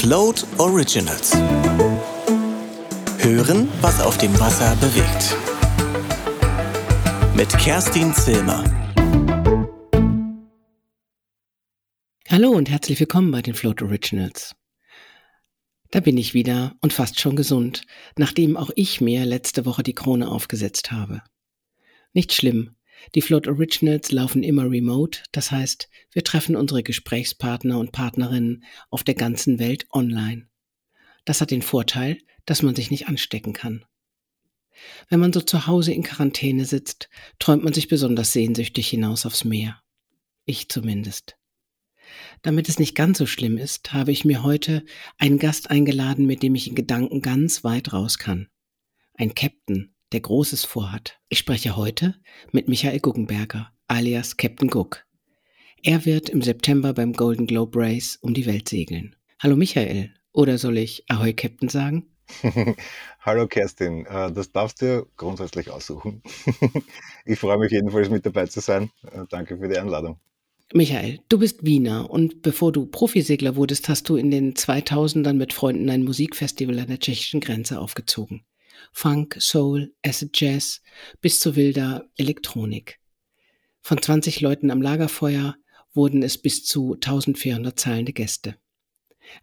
Float Originals. Hören, was auf dem Wasser bewegt. Mit Kerstin Zilmer. Hallo und herzlich willkommen bei den Float Originals. Da bin ich wieder und fast schon gesund, nachdem auch ich mir letzte Woche die Krone aufgesetzt habe. Nicht schlimm, die Float Originals laufen immer remote, das heißt, wir treffen unsere Gesprächspartner und Partnerinnen auf der ganzen Welt online. Das hat den Vorteil, dass man sich nicht anstecken kann. Wenn man so zu Hause in Quarantäne sitzt, träumt man sich besonders sehnsüchtig hinaus aufs Meer. Ich zumindest. Damit es nicht ganz so schlimm ist, habe ich mir heute einen Gast eingeladen, mit dem ich in Gedanken ganz weit raus kann. Ein Captain, der Großes vorhat. Ich spreche heute mit Michael Guggenberger, alias Captain Cook. Er wird im September beim Golden Globe Race um die Welt segeln. Hallo Michael, oder soll ich Ahoy Captain sagen? Hallo Kerstin, äh, das darfst du grundsätzlich aussuchen. Ich freue mich jedenfalls mit dabei zu sein. Äh, danke für die Einladung. Michael, du bist Wiener und bevor du Profisegler wurdest, hast du in den 2000ern mit Freunden ein Musikfestival an der tschechischen Grenze aufgezogen. Funk, Soul, Acid Jazz bis zu wilder Elektronik. Von 20 Leuten am Lagerfeuer wurden es bis zu 1400 zahlende Gäste.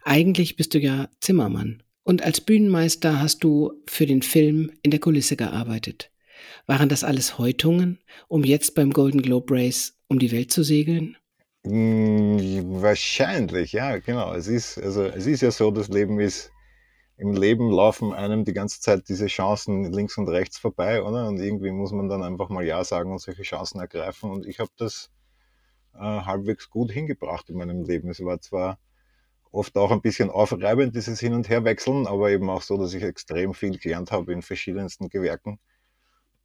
Eigentlich bist du ja Zimmermann und als Bühnenmeister hast du für den Film in der Kulisse gearbeitet. Waren das alles Häutungen, um jetzt beim Golden Globe Race um die Welt zu segeln? Hm, wahrscheinlich, ja, genau. Es ist, also, es ist ja so, das Leben ist im Leben laufen einem die ganze Zeit diese Chancen links und rechts vorbei, oder? Und irgendwie muss man dann einfach mal Ja sagen und solche Chancen ergreifen. Und ich habe das äh, halbwegs gut hingebracht in meinem Leben. Es war zwar oft auch ein bisschen aufreibend, dieses Hin- und Herwechseln, aber eben auch so, dass ich extrem viel gelernt habe in verschiedensten Gewerken.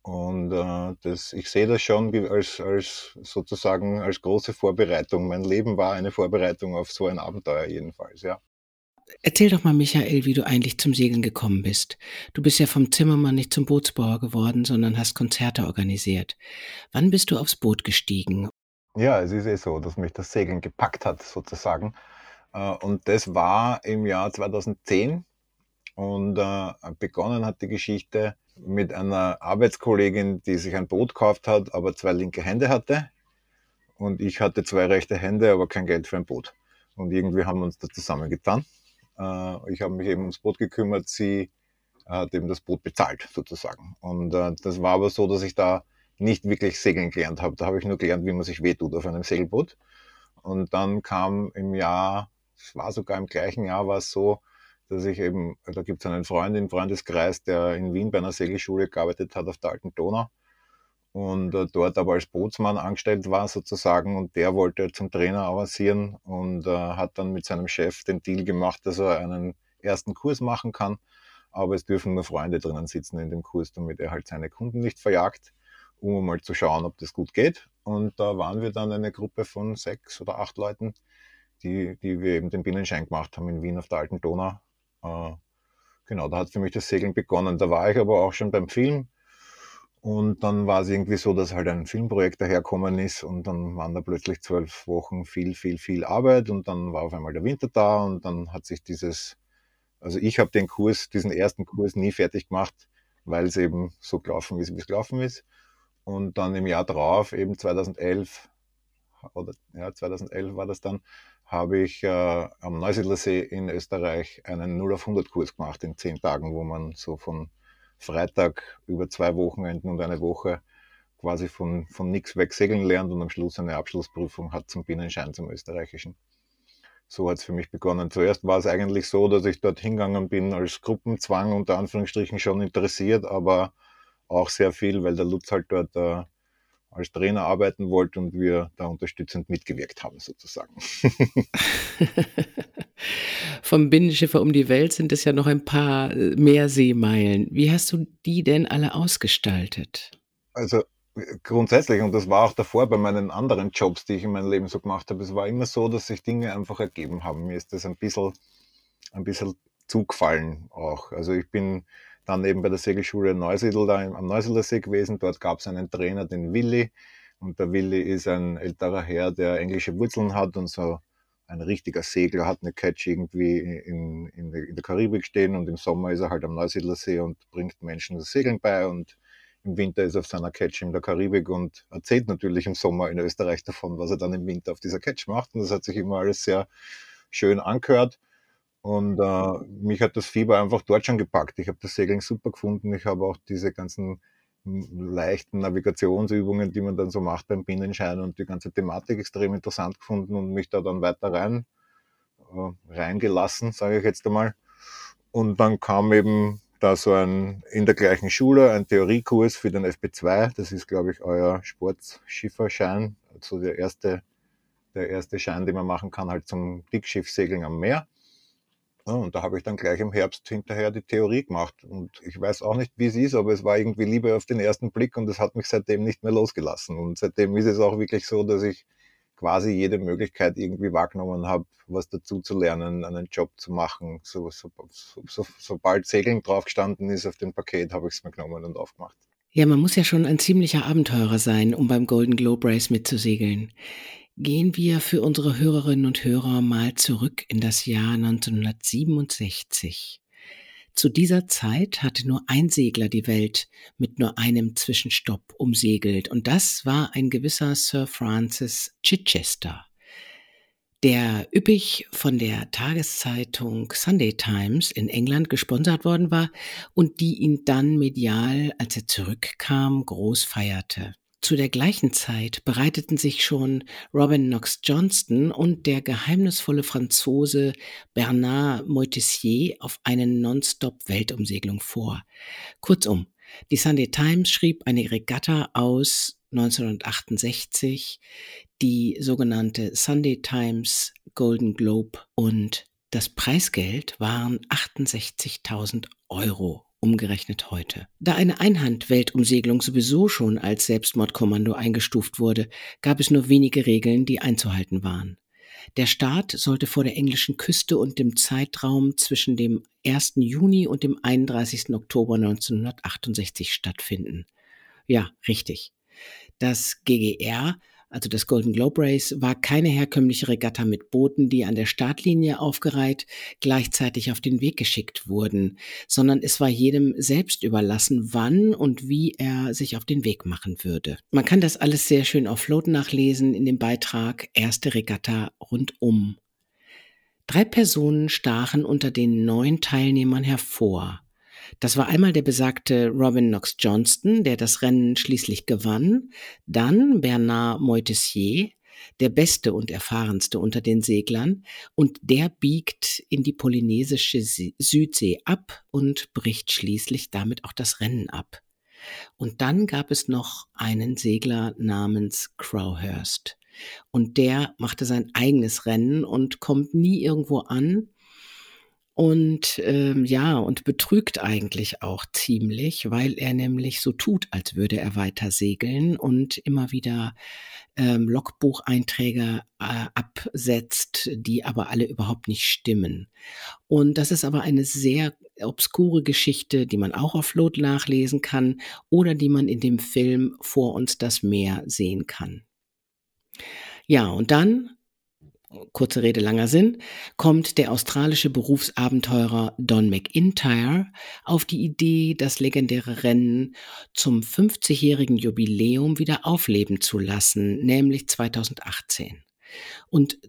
Und äh, das, ich sehe das schon als, als sozusagen als große Vorbereitung. Mein Leben war eine Vorbereitung auf so ein Abenteuer jedenfalls, ja. Erzähl doch mal, Michael, wie du eigentlich zum Segeln gekommen bist. Du bist ja vom Zimmermann nicht zum Bootsbauer geworden, sondern hast Konzerte organisiert. Wann bist du aufs Boot gestiegen? Ja, es ist eh so, dass mich das Segeln gepackt hat, sozusagen. Äh, und das war im Jahr 2010. Und äh, begonnen hat die Geschichte mit einer Arbeitskollegin, die sich ein Boot gekauft hat, aber zwei linke Hände hatte. Und ich hatte zwei rechte Hände, aber kein Geld für ein Boot. Und irgendwie haben wir uns da zusammengetan. Äh, ich habe mich eben ums Boot gekümmert, sie hat eben das Boot bezahlt sozusagen. Und äh, das war aber so, dass ich da nicht wirklich segeln gelernt habe. Da habe ich nur gelernt, wie man sich wehtut auf einem Segelboot. Und dann kam im Jahr, es war sogar im gleichen Jahr, war es so, dass ich eben, da gibt es einen Freund im Freundeskreis, der in Wien bei einer Segelschule gearbeitet hat auf der Alten Donau und äh, dort aber als Bootsmann angestellt war sozusagen und der wollte zum Trainer avancieren und äh, hat dann mit seinem Chef den Deal gemacht, dass er einen ersten Kurs machen kann, aber es dürfen nur Freunde drinnen sitzen in dem Kurs, damit er halt seine Kunden nicht verjagt, um mal zu schauen, ob das gut geht. Und da waren wir dann eine Gruppe von sechs oder acht Leuten, die, die wir eben den Binnenschein gemacht haben in Wien auf der Alten Donau. Äh, genau, da hat für mich das Segeln begonnen. Da war ich aber auch schon beim Film und dann war es irgendwie so, dass halt ein Filmprojekt daherkommen ist und dann waren da plötzlich zwölf Wochen viel, viel, viel Arbeit und dann war auf einmal der Winter da und dann hat sich dieses, also ich habe den Kurs, diesen ersten Kurs nie fertig gemacht, weil es eben so gelaufen ist, wie es gelaufen ist. Und dann im Jahr drauf, eben 2011, oder ja, 2011 war das dann, habe ich äh, am Neusiedlersee in Österreich einen 0 auf 100 Kurs gemacht in zehn Tagen, wo man so von Freitag über zwei Wochenenden und eine Woche quasi von, von nix weg segeln lernt und am Schluss eine Abschlussprüfung hat zum Binnenschein zum österreichischen. So hat es für mich begonnen. Zuerst war es eigentlich so, dass ich dort hingegangen bin als Gruppenzwang unter Anführungsstrichen schon interessiert, aber auch sehr viel, weil der Lutz halt dort äh, als Trainer arbeiten wollte und wir da unterstützend mitgewirkt haben, sozusagen. Vom Binnenschiffer um die Welt sind es ja noch ein paar äh, mehr Seemeilen. Wie hast du die denn alle ausgestaltet? Also grundsätzlich, und das war auch davor bei meinen anderen Jobs, die ich in meinem Leben so gemacht habe, es war immer so, dass sich Dinge einfach ergeben haben. Mir ist das ein bisschen, ein bisschen zugefallen auch. Also ich bin dann eben bei der Segelschule Neusiedl da am Neusiedler See gewesen. Dort gab es einen Trainer, den Willi. Und der Willi ist ein älterer Herr, der englische Wurzeln hat und so ein richtiger Segler hat eine Catch irgendwie in, in, in der Karibik stehen und im Sommer ist er halt am Neusiedlersee und bringt Menschen das Segeln bei und im Winter ist er auf seiner Catch in der Karibik und erzählt natürlich im Sommer in Österreich davon, was er dann im Winter auf dieser Catch macht. Und das hat sich immer alles sehr schön angehört. Und äh, mich hat das Fieber einfach dort schon gepackt. Ich habe das Segeln super gefunden. Ich habe auch diese ganzen leichten Navigationsübungen, die man dann so macht beim Binnenschein und die ganze Thematik extrem interessant gefunden und mich da dann weiter rein äh, reingelassen, sage ich jetzt einmal. Und dann kam eben da so ein in der gleichen Schule ein Theoriekurs für den FP2. Das ist, glaube ich, euer Sportschifferschein, also der erste, der erste Schein, den man machen kann, halt zum Dickschiffsegeln am Meer. Und da habe ich dann gleich im Herbst hinterher die Theorie gemacht. Und ich weiß auch nicht, wie es ist, aber es war irgendwie Liebe auf den ersten Blick und es hat mich seitdem nicht mehr losgelassen. Und seitdem ist es auch wirklich so, dass ich quasi jede Möglichkeit irgendwie wahrgenommen habe, was dazu zu lernen, einen Job zu machen. So, so, so, sobald Segeln draufgestanden ist auf dem Paket, habe ich es mir genommen und aufgemacht. Ja, man muss ja schon ein ziemlicher Abenteurer sein, um beim Golden Globe Race mitzusegeln. Gehen wir für unsere Hörerinnen und Hörer mal zurück in das Jahr 1967. Zu dieser Zeit hatte nur ein Segler die Welt mit nur einem Zwischenstopp umsegelt, und das war ein gewisser Sir Francis Chichester, der üppig von der Tageszeitung Sunday Times in England gesponsert worden war und die ihn dann medial, als er zurückkam, groß feierte. Zu der gleichen Zeit bereiteten sich schon Robin Knox Johnston und der geheimnisvolle Franzose Bernard Moitessier auf eine Non-Stop-Weltumsegelung vor. Kurzum, die Sunday Times schrieb eine Regatta aus 1968, die sogenannte Sunday Times Golden Globe und das Preisgeld waren 68.000 Euro umgerechnet heute. Da eine Einhand-Weltumsegelung sowieso schon als Selbstmordkommando eingestuft wurde, gab es nur wenige Regeln, die einzuhalten waren. Der Start sollte vor der englischen Küste und dem Zeitraum zwischen dem 1. Juni und dem 31. Oktober 1968 stattfinden. Ja, richtig. Das GGR also das Golden Globe Race, war keine herkömmliche Regatta mit Booten, die an der Startlinie aufgereiht gleichzeitig auf den Weg geschickt wurden, sondern es war jedem selbst überlassen, wann und wie er sich auf den Weg machen würde. Man kann das alles sehr schön auf Float nachlesen in dem Beitrag Erste Regatta rundum. Drei Personen stachen unter den neun Teilnehmern hervor. Das war einmal der besagte Robin Knox Johnston, der das Rennen schließlich gewann, dann Bernard Moitessier, der beste und erfahrenste unter den Seglern, und der biegt in die polynesische Südsee ab und bricht schließlich damit auch das Rennen ab. Und dann gab es noch einen Segler namens Crowhurst. Und der machte sein eigenes Rennen und kommt nie irgendwo an, und ähm, ja, und betrügt eigentlich auch ziemlich, weil er nämlich so tut, als würde er weiter segeln und immer wieder ähm, Logbucheinträge äh, absetzt, die aber alle überhaupt nicht stimmen. Und das ist aber eine sehr obskure Geschichte, die man auch auf Lot nachlesen kann oder die man in dem Film Vor uns das Meer sehen kann. Ja, und dann kurze Rede, langer Sinn, kommt der australische Berufsabenteurer Don McIntyre auf die Idee, das legendäre Rennen zum 50-jährigen Jubiläum wieder aufleben zu lassen, nämlich 2018. Und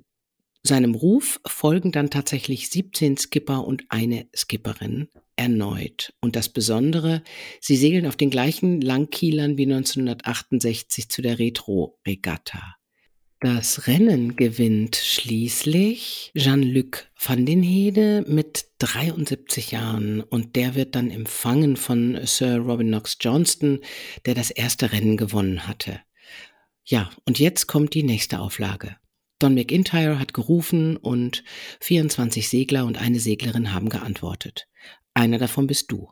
seinem Ruf folgen dann tatsächlich 17 Skipper und eine Skipperin erneut. Und das Besondere, sie segeln auf den gleichen Langkielern wie 1968 zu der Retro-Regatta. Das Rennen gewinnt schließlich Jean-Luc van den Hede mit 73 Jahren und der wird dann empfangen von Sir Robin Knox Johnston, der das erste Rennen gewonnen hatte. Ja, und jetzt kommt die nächste Auflage. Don McIntyre hat gerufen und 24 Segler und eine Seglerin haben geantwortet. Einer davon bist du.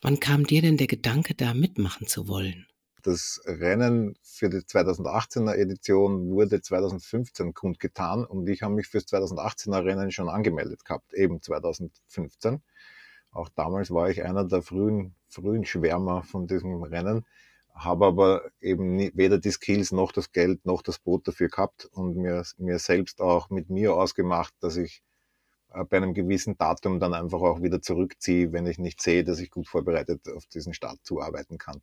Wann kam dir denn der Gedanke, da mitmachen zu wollen? Das Rennen für die 2018er Edition wurde 2015 kundgetan und ich habe mich fürs 2018er Rennen schon angemeldet gehabt, eben 2015. Auch damals war ich einer der frühen, frühen Schwärmer von diesem Rennen. habe aber eben weder die Skills noch das Geld noch das Boot dafür gehabt und mir, mir selbst auch mit mir ausgemacht, dass ich äh, bei einem gewissen Datum dann einfach auch wieder zurückziehe, wenn ich nicht sehe, dass ich gut vorbereitet auf diesen Start zuarbeiten kann.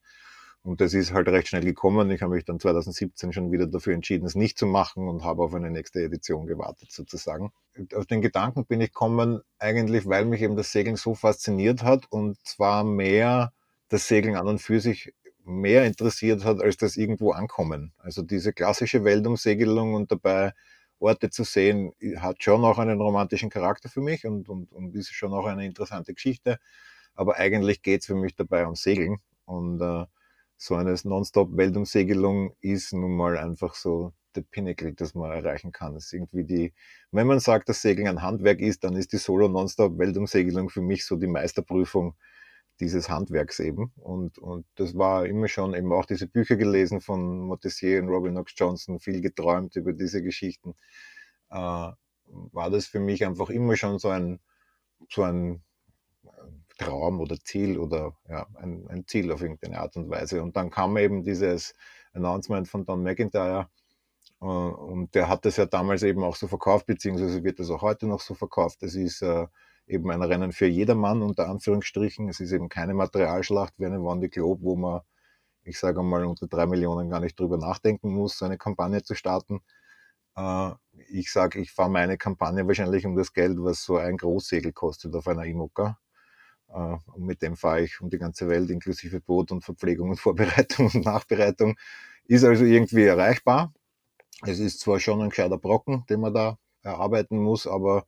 Und das ist halt recht schnell gekommen. Ich habe mich dann 2017 schon wieder dafür entschieden, es nicht zu machen und habe auf eine nächste Edition gewartet sozusagen. Auf den Gedanken bin ich gekommen, eigentlich weil mich eben das Segeln so fasziniert hat und zwar mehr das Segeln an und für sich mehr interessiert hat, als das irgendwo ankommen. Also diese klassische Weltumsegelung und dabei Orte zu sehen, hat schon auch einen romantischen Charakter für mich und, und, und ist schon auch eine interessante Geschichte. Aber eigentlich geht es für mich dabei um Segeln. Und äh, so eine Nonstop-Weltumsegelung ist nun mal einfach so der Pinnacle, das man erreichen kann. Es ist irgendwie die, wenn man sagt, dass Segeln ein Handwerk ist, dann ist die Solo-Nonstop-Weltumsegelung für mich so die Meisterprüfung dieses Handwerks eben. Und, und das war immer schon eben auch diese Bücher gelesen von Montessier und Robin Knox Johnson, viel geträumt über diese Geschichten. Äh, war das für mich einfach immer schon so ein, so ein Traum oder Ziel oder ja, ein, ein Ziel auf irgendeine Art und Weise. Und dann kam eben dieses Announcement von Don McIntyre, äh, und der hat das ja damals eben auch so verkauft, beziehungsweise wird das auch heute noch so verkauft. Das ist äh, eben ein Rennen für jedermann, unter Anführungsstrichen. Es ist eben keine Materialschlacht wie eine Wandy Globe, wo man, ich sage mal, unter drei Millionen gar nicht drüber nachdenken muss, so eine Kampagne zu starten. Äh, ich sage, ich fahre meine Kampagne wahrscheinlich um das Geld, was so ein Großsegel kostet auf einer IMOCA. Äh, und mit dem fahre ich um die ganze Welt, inklusive Boot und Verpflegung und Vorbereitung und Nachbereitung. Ist also irgendwie erreichbar. Es ist zwar schon ein gescheiter Brocken, den man da erarbeiten muss, aber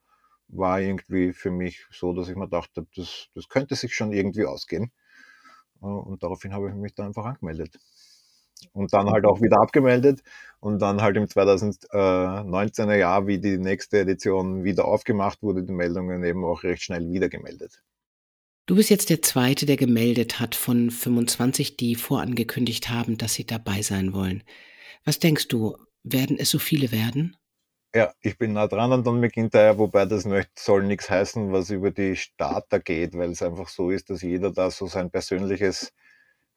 war irgendwie für mich so, dass ich mir dachte, das, das könnte sich schon irgendwie ausgehen. Äh, und daraufhin habe ich mich da einfach angemeldet. Und dann halt auch wieder abgemeldet und dann halt im 2019er Jahr, wie die nächste Edition wieder aufgemacht wurde, die Meldungen eben auch recht schnell wieder gemeldet. Du bist jetzt der Zweite, der gemeldet hat von 25, die vorangekündigt haben, dass sie dabei sein wollen. Was denkst du, werden es so viele werden? Ja, ich bin nah dran an Don McIntyre, wobei das nicht, soll nichts heißen, was über die Starter geht, weil es einfach so ist, dass jeder da so sein persönliches,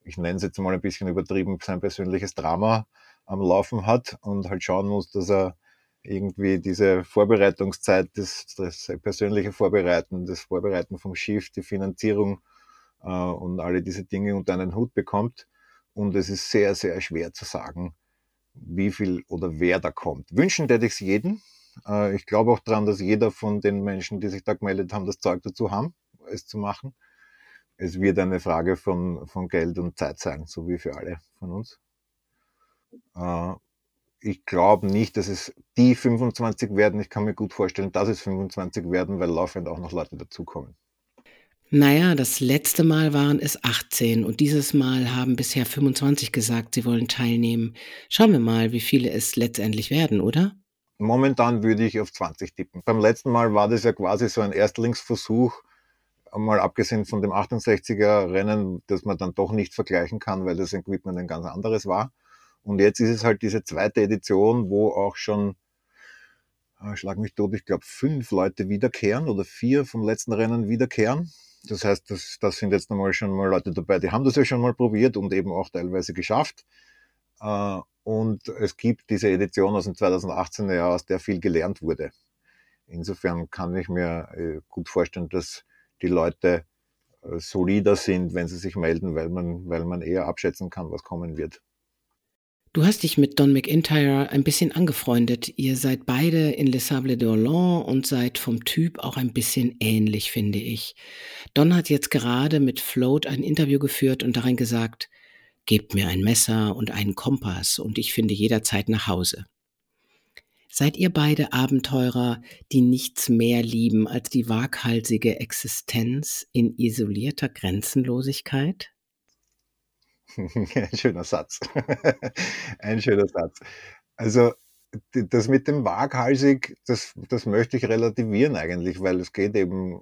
ich nenne es jetzt mal ein bisschen übertrieben, sein persönliches Drama am Laufen hat und halt schauen muss, dass er irgendwie diese Vorbereitungszeit, das, das persönliche Vorbereiten, das Vorbereiten vom Schiff, die Finanzierung äh, und alle diese Dinge unter einen Hut bekommt. Und es ist sehr, sehr schwer zu sagen, wie viel oder wer da kommt. Wünschen hätte ich es jedem. Äh, ich glaube auch daran, dass jeder von den Menschen, die sich da gemeldet haben, das Zeug dazu haben, es zu machen. Es wird eine Frage von, von Geld und Zeit sein, so wie für alle von uns. Äh, ich glaube nicht, dass es die 25 werden. Ich kann mir gut vorstellen, dass es 25 werden, weil laufend auch noch Leute dazukommen. Naja, das letzte Mal waren es 18 und dieses Mal haben bisher 25 gesagt, sie wollen teilnehmen. Schauen wir mal, wie viele es letztendlich werden, oder? Momentan würde ich auf 20 tippen. Beim letzten Mal war das ja quasi so ein Erstlingsversuch, mal abgesehen von dem 68er Rennen, das man dann doch nicht vergleichen kann, weil das Equipment ein ganz anderes war. Und jetzt ist es halt diese zweite Edition, wo auch schon, äh, schlag mich tot, ich glaube fünf Leute wiederkehren oder vier vom letzten Rennen wiederkehren. Das heißt, das, das sind jetzt nochmal schon mal Leute dabei, die haben das ja schon mal probiert und eben auch teilweise geschafft. Äh, und es gibt diese Edition aus dem 2018er Jahr, aus der viel gelernt wurde. Insofern kann ich mir äh, gut vorstellen, dass die Leute äh, solider sind, wenn sie sich melden, weil man, weil man eher abschätzen kann, was kommen wird. Du hast dich mit Don McIntyre ein bisschen angefreundet. Ihr seid beide in Les Sables d'Olonne und seid vom Typ auch ein bisschen ähnlich, finde ich. Don hat jetzt gerade mit Float ein Interview geführt und darin gesagt, gebt mir ein Messer und einen Kompass und ich finde jederzeit nach Hause. Seid ihr beide Abenteurer, die nichts mehr lieben als die waghalsige Existenz in isolierter Grenzenlosigkeit? Ein schöner Satz. Ein schöner Satz. Also das mit dem waghalsig, das, das möchte ich relativieren eigentlich, weil es geht eben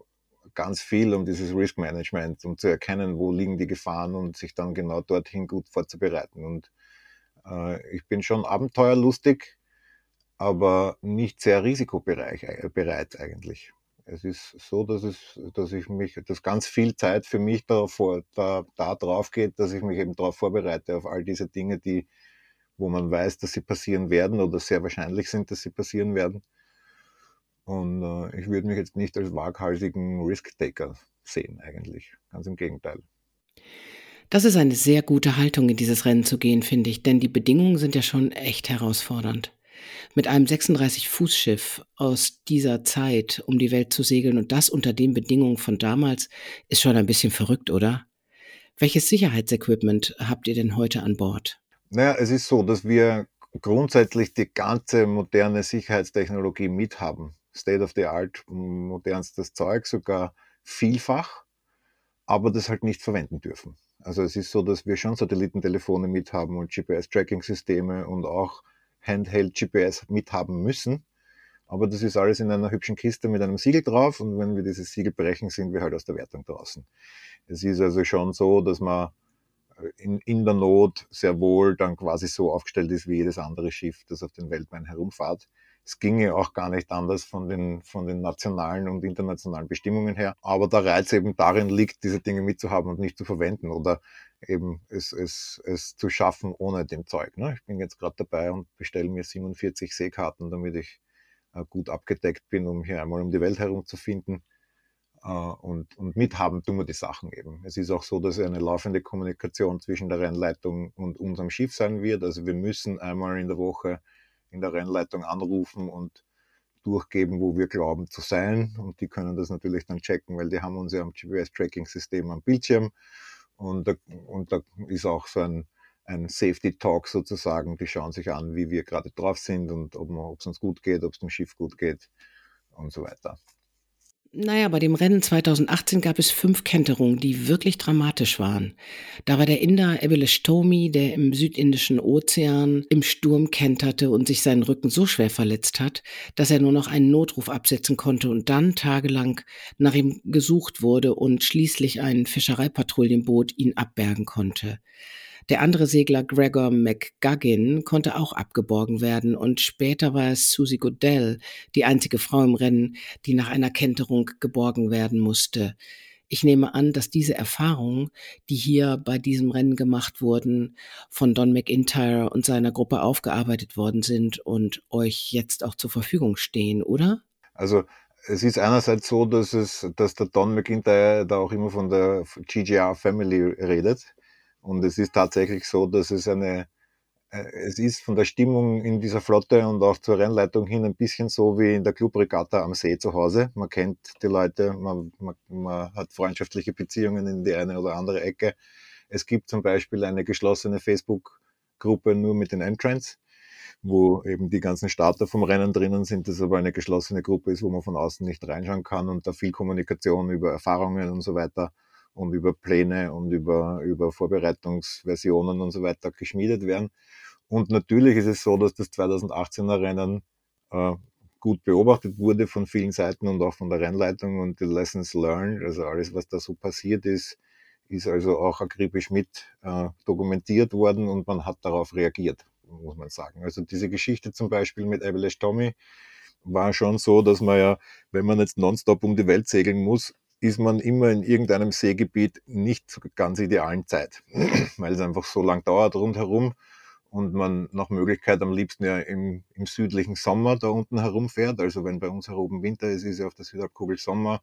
ganz viel um dieses Risk Management, um zu erkennen, wo liegen die Gefahren und sich dann genau dorthin gut vorzubereiten. Und äh, ich bin schon abenteuerlustig, aber nicht sehr risikobereit eigentlich. Es ist so, dass, es, dass ich mich, dass ganz viel Zeit für mich da, vor, da, da drauf geht, dass ich mich eben darauf vorbereite, auf all diese Dinge, die, wo man weiß, dass sie passieren werden oder sehr wahrscheinlich sind, dass sie passieren werden. Und äh, ich würde mich jetzt nicht als waghalsigen Risk-Taker sehen, eigentlich. Ganz im Gegenteil. Das ist eine sehr gute Haltung, in dieses Rennen zu gehen, finde ich, denn die Bedingungen sind ja schon echt herausfordernd. Mit einem 36-Fuß-Schiff aus dieser Zeit um die Welt zu segeln und das unter den Bedingungen von damals ist schon ein bisschen verrückt, oder? Welches Sicherheitsequipment habt ihr denn heute an Bord? Naja, es ist so, dass wir grundsätzlich die ganze moderne Sicherheitstechnologie mithaben. State of the Art, modernstes Zeug, sogar vielfach, aber das halt nicht verwenden dürfen. Also es ist so, dass wir schon Satellitentelefone mithaben und GPS-Tracking-Systeme und auch Handheld-GPS mithaben müssen. Aber das ist alles in einer hübschen Kiste mit einem Siegel drauf und wenn wir dieses Siegel brechen, sind wir halt aus der Wertung draußen. Es ist also schon so, dass man in, in der Not sehr wohl dann quasi so aufgestellt ist wie jedes andere Schiff, das auf den Weltmeeren herumfahrt. Es ginge auch gar nicht anders von den, von den nationalen und internationalen Bestimmungen her. Aber der Reiz eben darin liegt, diese Dinge mitzuhaben und nicht zu verwenden oder eben es, es, es zu schaffen ohne dem Zeug. Ne? Ich bin jetzt gerade dabei und bestelle mir 47 Seekarten, damit ich äh, gut abgedeckt bin, um hier einmal um die Welt herumzufinden. Äh, und, und mithaben tun wir die Sachen eben. Es ist auch so, dass eine laufende Kommunikation zwischen der Rennleitung und unserem Schiff sein wird. Also wir müssen einmal in der Woche in der Rennleitung anrufen und durchgeben, wo wir glauben zu sein. Und die können das natürlich dann checken, weil die haben uns ja am GPS-Tracking-System am Bildschirm. Und da, und da ist auch so ein, ein Safety Talk sozusagen. Die schauen sich an, wie wir gerade drauf sind und ob es uns gut geht, ob es dem Schiff gut geht und so weiter. Naja, bei dem Rennen 2018 gab es fünf Kenterungen, die wirklich dramatisch waren. Da war der Inder Ebeles Tomi, der im südindischen Ozean im Sturm kenterte und sich seinen Rücken so schwer verletzt hat, dass er nur noch einen Notruf absetzen konnte und dann tagelang nach ihm gesucht wurde und schließlich ein Fischereipatrouillenboot ihn abbergen konnte. Der andere Segler Gregor McGuggin konnte auch abgeborgen werden und später war es Susie Goodell, die einzige Frau im Rennen, die nach einer Kenterung geborgen werden musste. Ich nehme an, dass diese Erfahrungen, die hier bei diesem Rennen gemacht wurden, von Don McIntyre und seiner Gruppe aufgearbeitet worden sind und euch jetzt auch zur Verfügung stehen, oder? Also es ist einerseits so, dass es, dass der Don McIntyre da auch immer von der GGR Family redet. Und es ist tatsächlich so, dass es eine, äh, es ist von der Stimmung in dieser Flotte und auch zur Rennleitung hin ein bisschen so wie in der Clubregatta am See zu Hause. Man kennt die Leute, man, man, man hat freundschaftliche Beziehungen in die eine oder andere Ecke. Es gibt zum Beispiel eine geschlossene Facebook-Gruppe nur mit den Entrants, wo eben die ganzen Starter vom Rennen drinnen sind, das aber eine geschlossene Gruppe ist, wo man von außen nicht reinschauen kann und da viel Kommunikation über Erfahrungen und so weiter und über Pläne und über, über Vorbereitungsversionen und so weiter geschmiedet werden. Und natürlich ist es so, dass das 2018er Rennen äh, gut beobachtet wurde von vielen Seiten und auch von der Rennleitung und die Lessons learned, also alles, was da so passiert ist, ist also auch akribisch mit äh, dokumentiert worden und man hat darauf reagiert, muss man sagen. Also diese Geschichte zum Beispiel mit Avalanche Tommy war schon so, dass man ja, wenn man jetzt nonstop um die Welt segeln muss, ist man immer in irgendeinem Seegebiet nicht zur ganz idealen Zeit, weil es einfach so lang dauert rundherum und man nach Möglichkeit am liebsten ja im, im südlichen Sommer da unten herumfährt. Also wenn bei uns heroben Winter ist, ist ja auf der Südhalbkugel Sommer.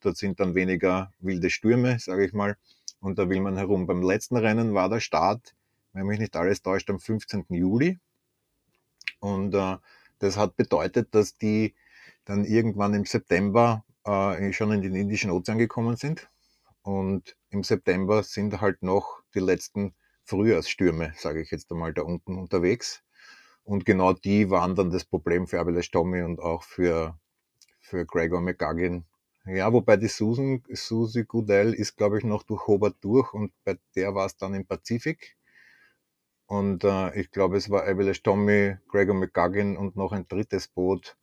Dort sind dann weniger wilde Stürme, sage ich mal. Und da will man herum. Beim letzten Rennen war der Start, wenn mich nicht alles täuscht, am 15. Juli. Und äh, das hat bedeutet, dass die dann irgendwann im September äh, schon in den Indischen Ozean gekommen sind. Und im September sind halt noch die letzten Frühjahrsstürme, sage ich jetzt einmal, da unten unterwegs. Und genau die waren dann das Problem für Abelash Tommy und auch für, für Gregor McGuggin. Ja, wobei die Susan, Susie Goodell ist, glaube ich, noch durch Hobart durch und bei der war es dann im Pazifik. Und äh, ich glaube, es war Abelash Tommy, Gregor McGuggin und noch ein drittes Boot,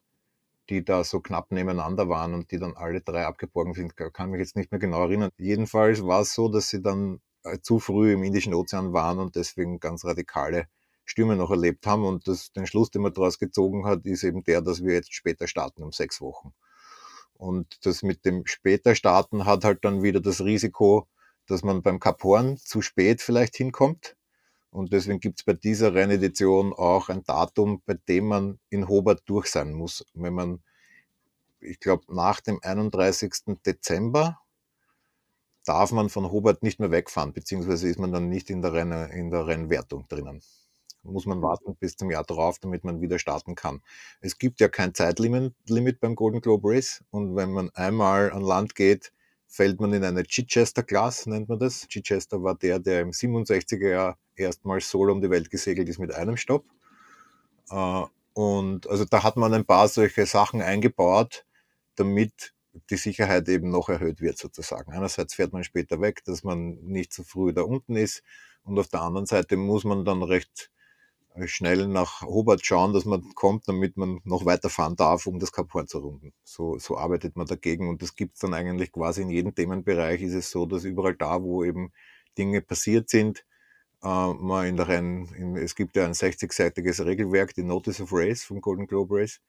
die da so knapp nebeneinander waren und die dann alle drei abgeborgen sind. Kann mich jetzt nicht mehr genau erinnern. Jedenfalls war es so, dass sie dann äh, zu früh im Indischen Ozean waren und deswegen ganz radikale Stürme noch erlebt haben. Und das, den Schluss, den man daraus gezogen hat, ist eben der, dass wir jetzt später starten um sechs Wochen. Und das mit dem später starten hat halt dann wieder das Risiko, dass man beim Kap Horn zu spät vielleicht hinkommt. Und deswegen gibt es bei dieser Rennedition auch ein Datum, bei dem man in Hobart durch sein muss. Wenn man, ich glaube, nach dem 31. Dezember darf man von Hobart nicht mehr wegfahren, beziehungsweise ist man dann nicht in der, Renne, in der Rennwertung drinnen. Muss man warten bis zum Jahr drauf, damit man wieder starten kann. Es gibt ja kein Zeitlimit Limit beim Golden Globe Race und wenn man einmal an Land geht, fällt man in eine Chichester Class, nennt man das. Chichester war der, der im 67er Jahr erstmals solo um die Welt gesegelt ist mit einem Stopp. Äh, und also da hat man ein paar solche Sachen eingebaut, damit die Sicherheit eben noch erhöht wird sozusagen. Einerseits fährt man später weg, dass man nicht zu früh da unten ist und auf der anderen Seite muss man dann recht schnell nach Hobart schauen, dass man kommt, damit man noch weiterfahren darf, um das Kap Horn zu runden. So, so arbeitet man dagegen und das gibt es dann eigentlich quasi in jedem Themenbereich ist es so, dass überall da, wo eben Dinge passiert sind, äh, man in der Renn, in, es gibt ja ein 60-seitiges Regelwerk, die Notice of Race vom Golden Globe Race,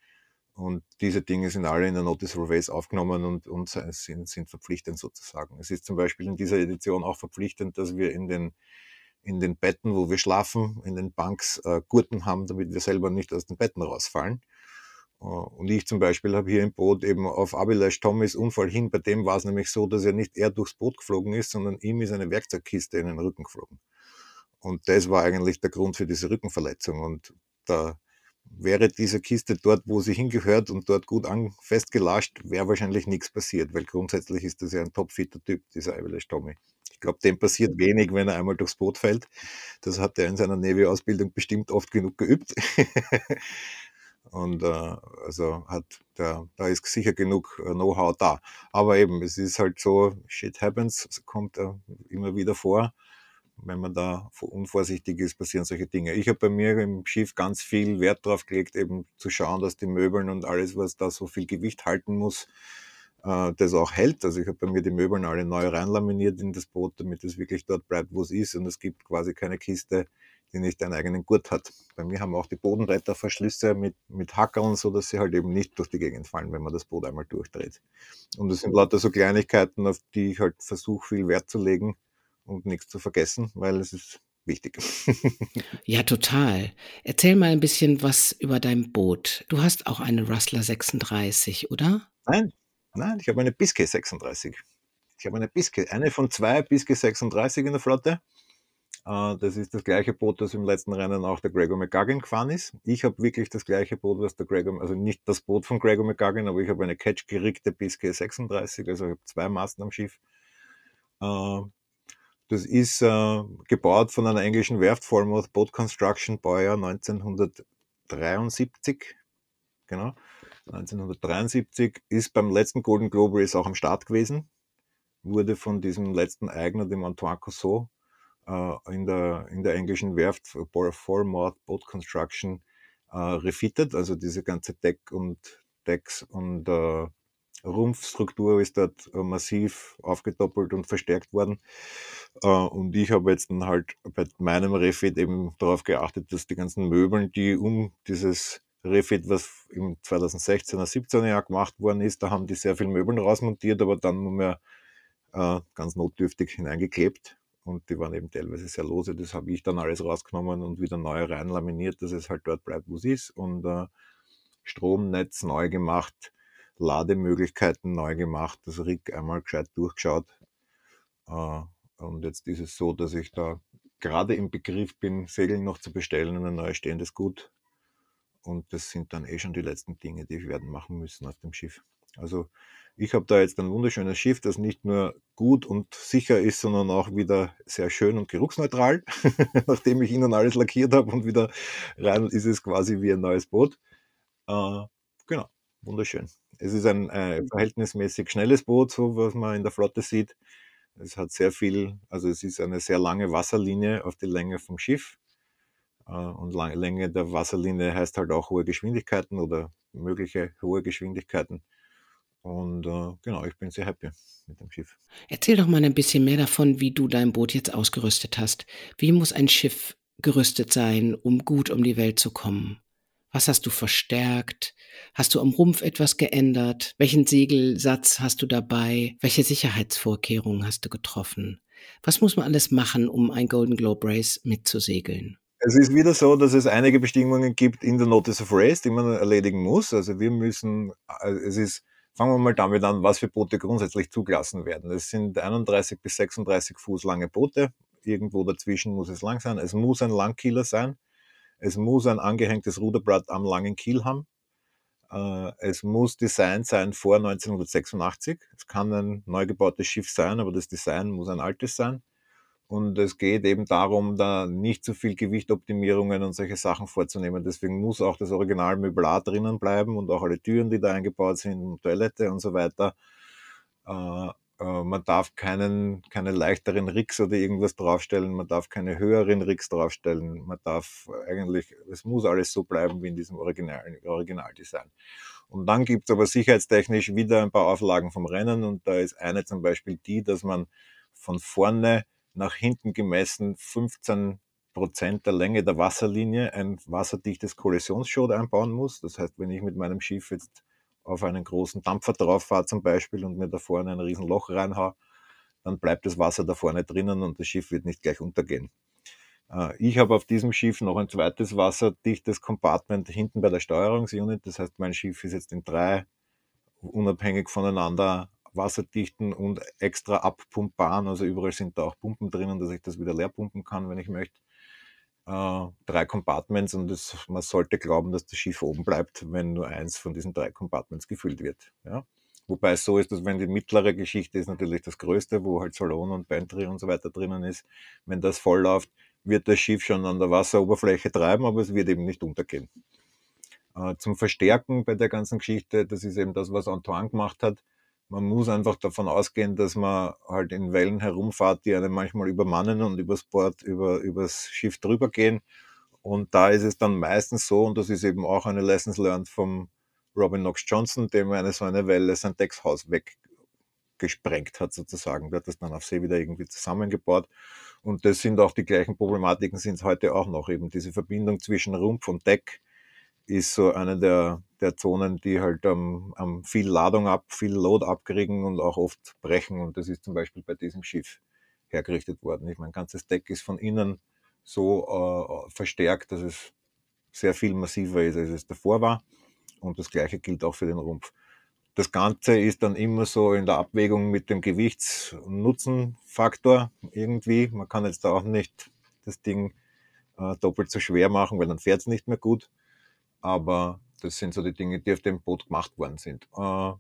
und diese Dinge sind alle in der Notice of Race aufgenommen und, und sind, sind verpflichtend sozusagen. Es ist zum Beispiel in dieser Edition auch verpflichtend, dass wir in den, in den Betten, wo wir schlafen, in den Banks äh, Gurten haben, damit wir selber nicht aus den Betten rausfallen. Uh, und ich zum Beispiel habe hier im Boot eben auf Abilash Tommys Unfall hin, bei dem war es nämlich so, dass er nicht er durchs Boot geflogen ist, sondern ihm ist eine Werkzeugkiste in den Rücken geflogen. Und das war eigentlich der Grund für diese Rückenverletzung. Und da wäre diese Kiste dort, wo sie hingehört und dort gut an, festgelascht, wäre wahrscheinlich nichts passiert, weil grundsätzlich ist das ja ein topfitter Typ, dieser Eilish Tommy. Ich glaube, dem passiert wenig, wenn er einmal durchs Boot fällt. Das hat er in seiner Navy-Ausbildung bestimmt oft genug geübt. und äh, also hat der, da ist sicher genug äh, Know-how da. Aber eben, es ist halt so, shit happens, kommt äh, immer wieder vor wenn man da unvorsichtig ist, passieren solche Dinge. Ich habe bei mir im Schiff ganz viel Wert darauf gelegt, eben zu schauen, dass die Möbeln und alles, was da so viel Gewicht halten muss, äh, das auch hält. Also ich habe bei mir die Möbeln alle neu reinlaminiert in das Boot, damit es wirklich dort bleibt, wo es ist. Und es gibt quasi keine Kiste, die nicht einen eigenen Gurt hat. Bei mir haben auch die Bodenretterverschlüsse mit, mit Hackeln, so dass sie halt eben nicht durch die Gegend fallen, wenn man das Boot einmal durchdreht. Und das sind lauter so Kleinigkeiten, auf die ich halt versuche, viel Wert zu legen und nichts zu vergessen, weil es ist wichtig. ja, total. Erzähl mal ein bisschen was über dein Boot. Du hast auch eine Rustler 36, oder? Nein, nein, ich habe eine Biscay 36. Ich habe eine Biscay, eine von zwei Biscay 36 in der Flotte. Äh, das ist das gleiche Boot, das im letzten Rennen auch der Gregor McGuggin gefahren ist. Ich habe wirklich das gleiche Boot, was der Gregor, also nicht das Boot von Gregor McGuggin, aber ich habe eine catch-gerickte Biscay 36, also ich habe zwei Masten am Schiff. Äh, das ist äh, gebaut von einer englischen Werft, Falmouth Boat Construction, Baujahr 1973. Genau. 1973 ist beim letzten Golden Globe Race auch am Start gewesen. Wurde von diesem letzten Eigner, dem Antoine Cousseau, äh, in, der, in der englischen Werft Falmouth Boat Construction äh, refitted. Also diese ganze Deck und Decks und äh, Rumpfstruktur ist dort massiv aufgedoppelt und verstärkt worden. Und ich habe jetzt dann halt bei meinem Refit eben darauf geachtet, dass die ganzen Möbeln, die um dieses Refit, was im 2016er, 17er Jahr gemacht worden ist, da haben die sehr viel Möbeln rausmontiert, aber dann nur mehr äh, ganz notdürftig hineingeklebt. Und die waren eben teilweise sehr lose. Das habe ich dann alles rausgenommen und wieder neu rein laminiert, dass es halt dort bleibt, wo es ist. Und äh, Stromnetz neu gemacht Lademöglichkeiten neu gemacht, das Rig einmal gescheit durchgeschaut. Äh, und jetzt ist es so, dass ich da gerade im Begriff bin, Segeln noch zu bestellen und ein neues stehendes Gut. Und das sind dann eh schon die letzten Dinge, die ich werden machen müssen auf dem Schiff. Also ich habe da jetzt ein wunderschönes Schiff, das nicht nur gut und sicher ist, sondern auch wieder sehr schön und geruchsneutral. Nachdem ich ihnen alles lackiert habe und wieder rein ist es quasi wie ein neues Boot. Äh, genau, wunderschön. Es ist ein äh, mhm. verhältnismäßig schnelles Boot, so was man in der Flotte sieht. Es hat sehr viel, also es ist eine sehr lange Wasserlinie auf die Länge vom Schiff. Äh, und Länge der Wasserlinie heißt halt auch hohe Geschwindigkeiten oder mögliche hohe Geschwindigkeiten. Und äh, genau, ich bin sehr happy mit dem Schiff. Erzähl doch mal ein bisschen mehr davon, wie du dein Boot jetzt ausgerüstet hast. Wie muss ein Schiff gerüstet sein, um gut um die Welt zu kommen? Was hast du verstärkt? Hast du am Rumpf etwas geändert? Welchen Segelsatz hast du dabei? Welche Sicherheitsvorkehrungen hast du getroffen? Was muss man alles machen, um ein Golden Globe Race mitzusegeln? Es ist wieder so, dass es einige Bestimmungen gibt in der Notice of Race, die man erledigen muss. Also wir müssen, äh, es ist, fangen wir mal damit an, was für Boote grundsätzlich zugelassen werden. Es sind 31 bis 36 Fuß lange Boote. Irgendwo dazwischen muss es lang sein. Es muss ein Langkieler sein. Es muss ein angehängtes Ruderblatt am langen Kiel haben. Äh, es muss Design sein vor 1986. Es kann ein neu gebautes Schiff sein, aber das Design muss ein altes sein. Und es geht eben darum, da nicht zu viel Gewichtoptimierungen und solche Sachen vorzunehmen. Deswegen muss auch das Original Möblar drinnen bleiben und auch alle Türen, die da eingebaut sind, und Toilette und so weiter. Äh, äh, man darf keinen, keine leichteren Rigs oder irgendwas draufstellen, man darf keine höheren Rigs draufstellen, man darf eigentlich, es muss alles so bleiben wie in diesem Original, Originaldesign. Und dann gibt es aber sicherheitstechnisch wieder ein paar Auflagen vom Rennen und da ist eine zum Beispiel die, dass man von vorne nach hinten gemessen 15 Prozent der Länge der Wasserlinie ein wasserdichtes Kollisionsschot einbauen muss. Das heißt, wenn ich mit meinem Schiff jetzt auf einen großen Dampfer drauf fahre zum Beispiel und mir da vorne ein riesen Loch reinhaue, dann bleibt das Wasser da vorne drinnen und das Schiff wird nicht gleich untergehen. Äh, ich habe auf diesem Schiff noch ein zweites wasserdichtes Compartment hinten bei der Steuerungsunit. Das heißt, mein Schiff ist jetzt in drei unabhängig voneinander wasserdichten und extra abpumpbaren. Also überall sind da auch Pumpen drinnen, dass ich das wieder leer pumpen kann, wenn ich möchte äh, drei Compartments und das, man sollte glauben, dass das Schiff oben bleibt, wenn nur eins von diesen drei Compartments gefüllt wird. Ja? Wobei es so ist, dass wenn die mittlere Geschichte ist natürlich das größte, wo halt Salon und Pantry und so weiter drinnen ist, wenn das voll läuft, wird das Schiff schon an der Wasseroberfläche treiben, aber es wird eben nicht untergehen. Äh, zum Verstärken bei der ganzen Geschichte, das ist eben das, was Antoine gemacht hat, man muss einfach davon ausgehen, dass man halt in Wellen herumfahrt, die einen manchmal übermannen und übers Bord, über, übers Schiff drüber gehen. Und da ist es dann meistens so, und das ist eben auch eine Lessons learned vom Robin Knox Johnson, dem eine so eine Welle sein Deckshaus weggesprengt hat sozusagen. Hat das dann auf See wieder irgendwie zusammengebaut. Und das sind auch die gleichen Problematiken, sind es heute auch noch. Eben diese Verbindung zwischen Rumpf und Deck ist so eine der, der Zonen, die halt ähm, ähm, viel Ladung ab, viel Load abkriegen und auch oft brechen. Und das ist zum Beispiel bei diesem Schiff hergerichtet worden. Ich mein ganzes Deck ist von innen so äh, verstärkt, dass es sehr viel massiver ist, als es davor war. Und das gleiche gilt auch für den Rumpf. Das Ganze ist dann immer so in der Abwägung mit dem Gewichts-Nutzen-Faktor irgendwie. Man kann jetzt da auch nicht das Ding äh, doppelt so schwer machen, weil dann fährt es nicht mehr gut. Aber das sind so die Dinge, die auf dem Boot gemacht worden sind. Äh,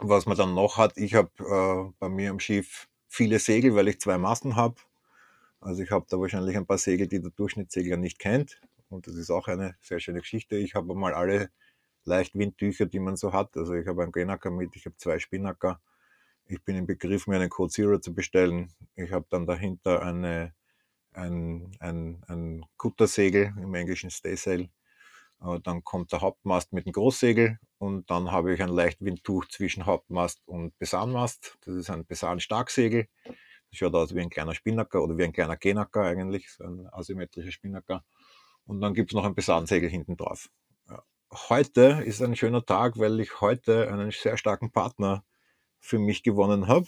was man dann noch hat, ich habe äh, bei mir am Schiff viele Segel, weil ich zwei Masten habe. Also ich habe da wahrscheinlich ein paar Segel, die der Durchschnittssegler nicht kennt. Und das ist auch eine sehr schöne Geschichte. Ich habe mal alle Leichtwindtücher, die man so hat. Also ich habe einen Genacker mit, ich habe zwei Spinnacker. Ich bin im Begriff, mir einen Code Zero zu bestellen. Ich habe dann dahinter eine, ein, ein, ein Kuttersegel im englischen Staysail dann kommt der Hauptmast mit dem Großsegel und dann habe ich ein Leichtwindtuch zwischen Hauptmast und Besanmast. Das ist ein Besan-Starksegel. Das schaut aus wie ein kleiner Spinnacker oder wie ein kleiner Genacker eigentlich, so ein asymmetrischer Spinnacker. Und dann gibt es noch ein Besansegel hinten drauf. Heute ist ein schöner Tag, weil ich heute einen sehr starken Partner für mich gewonnen habe.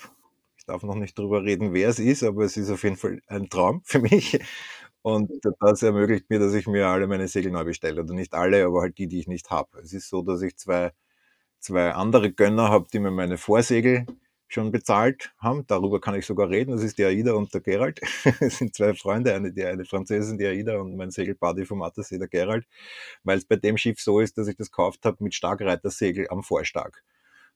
Ich darf noch nicht darüber reden, wer es ist, aber es ist auf jeden Fall ein Traum für mich. Und das ermöglicht mir, dass ich mir alle meine Segel neu bestelle. Oder nicht alle, aber halt die, die ich nicht habe. Es ist so, dass ich zwei, zwei andere Gönner habe, die mir meine Vorsegel schon bezahlt haben. Darüber kann ich sogar reden. Das ist die Aida und der Gerald. Es sind zwei Freunde, eine, die eine Französin, die Aida und mein Segelparty vom Attersee, der Gerald. Weil es bei dem Schiff so ist, dass ich das gekauft habe mit Starkreitersegel am Vorstark.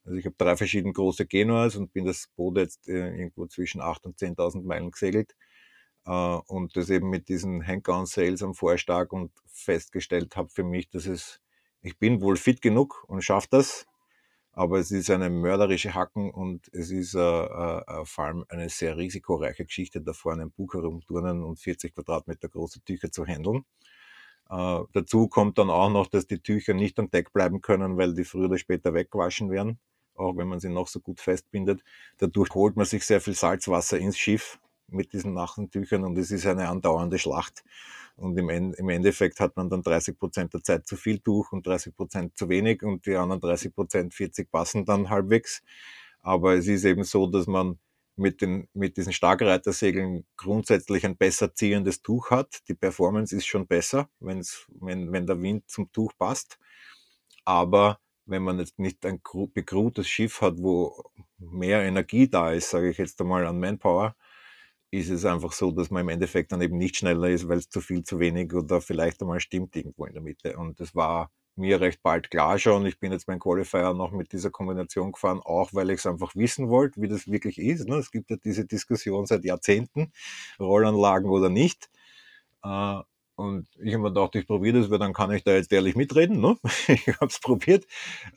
Also ich habe drei verschiedene große Genuas und bin das Boot jetzt äh, irgendwo zwischen 8.000 und 10.000 Meilen gesegelt und das eben mit diesen Hank-on-Sales am Vorstag und festgestellt habe für mich, dass es, ich bin wohl fit genug und schaffe das, aber es ist eine mörderische Hacken und es ist äh, äh, vor allem eine sehr risikoreiche Geschichte, da vorne ein Buch herumturnen und 40 Quadratmeter große Tücher zu handeln. Äh, dazu kommt dann auch noch, dass die Tücher nicht am Deck bleiben können, weil die früher oder später weggewaschen werden, auch wenn man sie noch so gut festbindet. Dadurch holt man sich sehr viel Salzwasser ins Schiff mit diesen nassen Tüchern und es ist eine andauernde Schlacht. Und im, im Endeffekt hat man dann 30 Prozent der Zeit zu viel Tuch und 30 Prozent zu wenig und die anderen 30 Prozent, 40 passen dann halbwegs. Aber es ist eben so, dass man mit, den, mit diesen Starkreitersegeln grundsätzlich ein besser ziehendes Tuch hat. Die Performance ist schon besser, wenn's, wenn, wenn der Wind zum Tuch passt. Aber wenn man jetzt nicht ein bekrutes Schiff hat, wo mehr Energie da ist, sage ich jetzt einmal an Manpower, ist es einfach so, dass man im Endeffekt dann eben nicht schneller ist, weil es zu viel, zu wenig oder vielleicht einmal stimmt irgendwo in der Mitte. Und das war mir recht bald klar schon. Ich bin jetzt beim Qualifier noch mit dieser Kombination gefahren, auch weil ich es einfach wissen wollte, wie das wirklich ist. Ne? Es gibt ja diese Diskussion seit Jahrzehnten, Rollanlagen oder nicht. Äh, und ich habe mir gedacht, ich probiere das, weil dann kann ich da jetzt ehrlich mitreden. Ne? Ich habe es probiert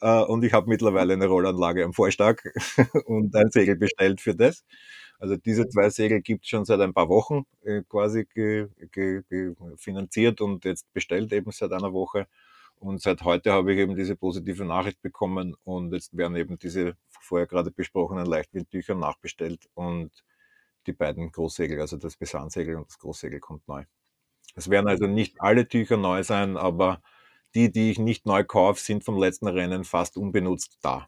äh, und ich habe mittlerweile eine Rollanlage am Vorstag und ein Segel bestellt für das. Also diese zwei Segel gibt es schon seit ein paar Wochen äh, quasi ge, ge, ge finanziert und jetzt bestellt eben seit einer Woche. Und seit heute habe ich eben diese positive Nachricht bekommen und jetzt werden eben diese vorher gerade besprochenen Leichtwindtücher nachbestellt und die beiden Großsegel, also das Besansegel und das Großsegel kommt neu. Es werden also nicht alle Tücher neu sein, aber die, die ich nicht neu kaufe, sind vom letzten Rennen fast unbenutzt da.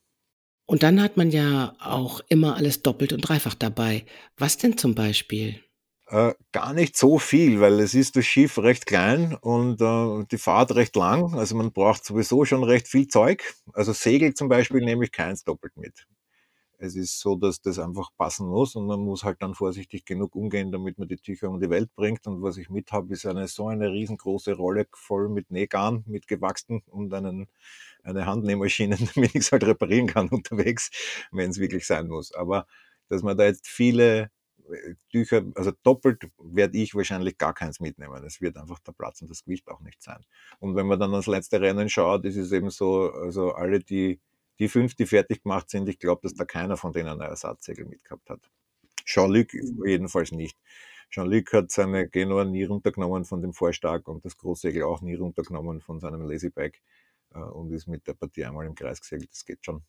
Und dann hat man ja auch immer alles doppelt und dreifach dabei. Was denn zum Beispiel? Äh, gar nicht so viel, weil es ist das Schiff recht klein und äh, die Fahrt recht lang. Also man braucht sowieso schon recht viel Zeug. Also Segel zum Beispiel nehme ich keins doppelt mit. Es ist so, dass das einfach passen muss und man muss halt dann vorsichtig genug umgehen, damit man die Tücher um die Welt bringt. Und was ich mit habe, ist eine so eine riesengroße Rolle voll mit Nähgarn, mit gewachsen und einen eine Handnähmaschine, damit ich es halt reparieren kann unterwegs, wenn es wirklich sein muss. Aber dass man da jetzt viele äh, Tücher, also doppelt werde ich wahrscheinlich gar keins mitnehmen. Es wird einfach der Platz und das Gewicht auch nicht sein. Und wenn man dann ans letzte Rennen schaut, ist es eben so, also alle, die, die fünf, die fertig gemacht sind, ich glaube, dass da keiner von denen ein Ersatzsegel mitgehabt hat. Jean-Luc jedenfalls nicht. Jean-Luc hat seine Genua nie runtergenommen von dem Vorstark und das Großsegel auch nie runtergenommen von seinem Lazybike und ist mit der Partie einmal im Kreis gesegelt. Das geht schon.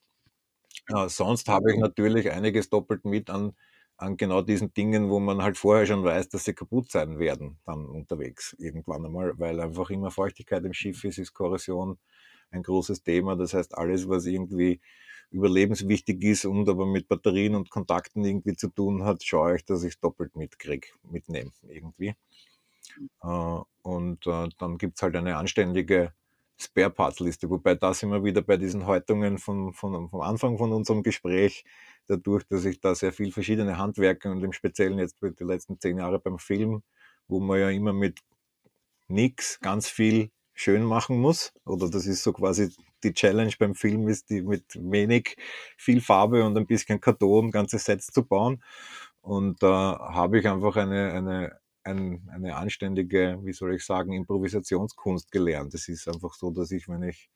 Äh, sonst habe ich natürlich einiges doppelt mit an, an genau diesen Dingen, wo man halt vorher schon weiß, dass sie kaputt sein werden, dann unterwegs irgendwann einmal, weil einfach immer Feuchtigkeit im Schiff ist, ist Korrosion ein großes Thema. Das heißt, alles, was irgendwie überlebenswichtig ist und aber mit Batterien und Kontakten irgendwie zu tun hat, schaue ich, dass ich es doppelt mitkriege, mitnehme irgendwie. Äh, und äh, dann gibt es halt eine anständige Spare Parts Liste, wobei das immer wieder bei diesen Häutungen von, von, vom Anfang von unserem Gespräch, dadurch, dass ich da sehr viel verschiedene Handwerke und im Speziellen jetzt die letzten zehn Jahre beim Film, wo man ja immer mit nix ganz viel schön machen muss, oder das ist so quasi die Challenge beim Film ist, die mit wenig viel Farbe und ein bisschen Karton ganze Sets zu bauen. Und da äh, habe ich einfach eine, eine, ein, eine anständige, wie soll ich sagen, Improvisationskunst gelernt. Es ist einfach so, dass ich, wenn ich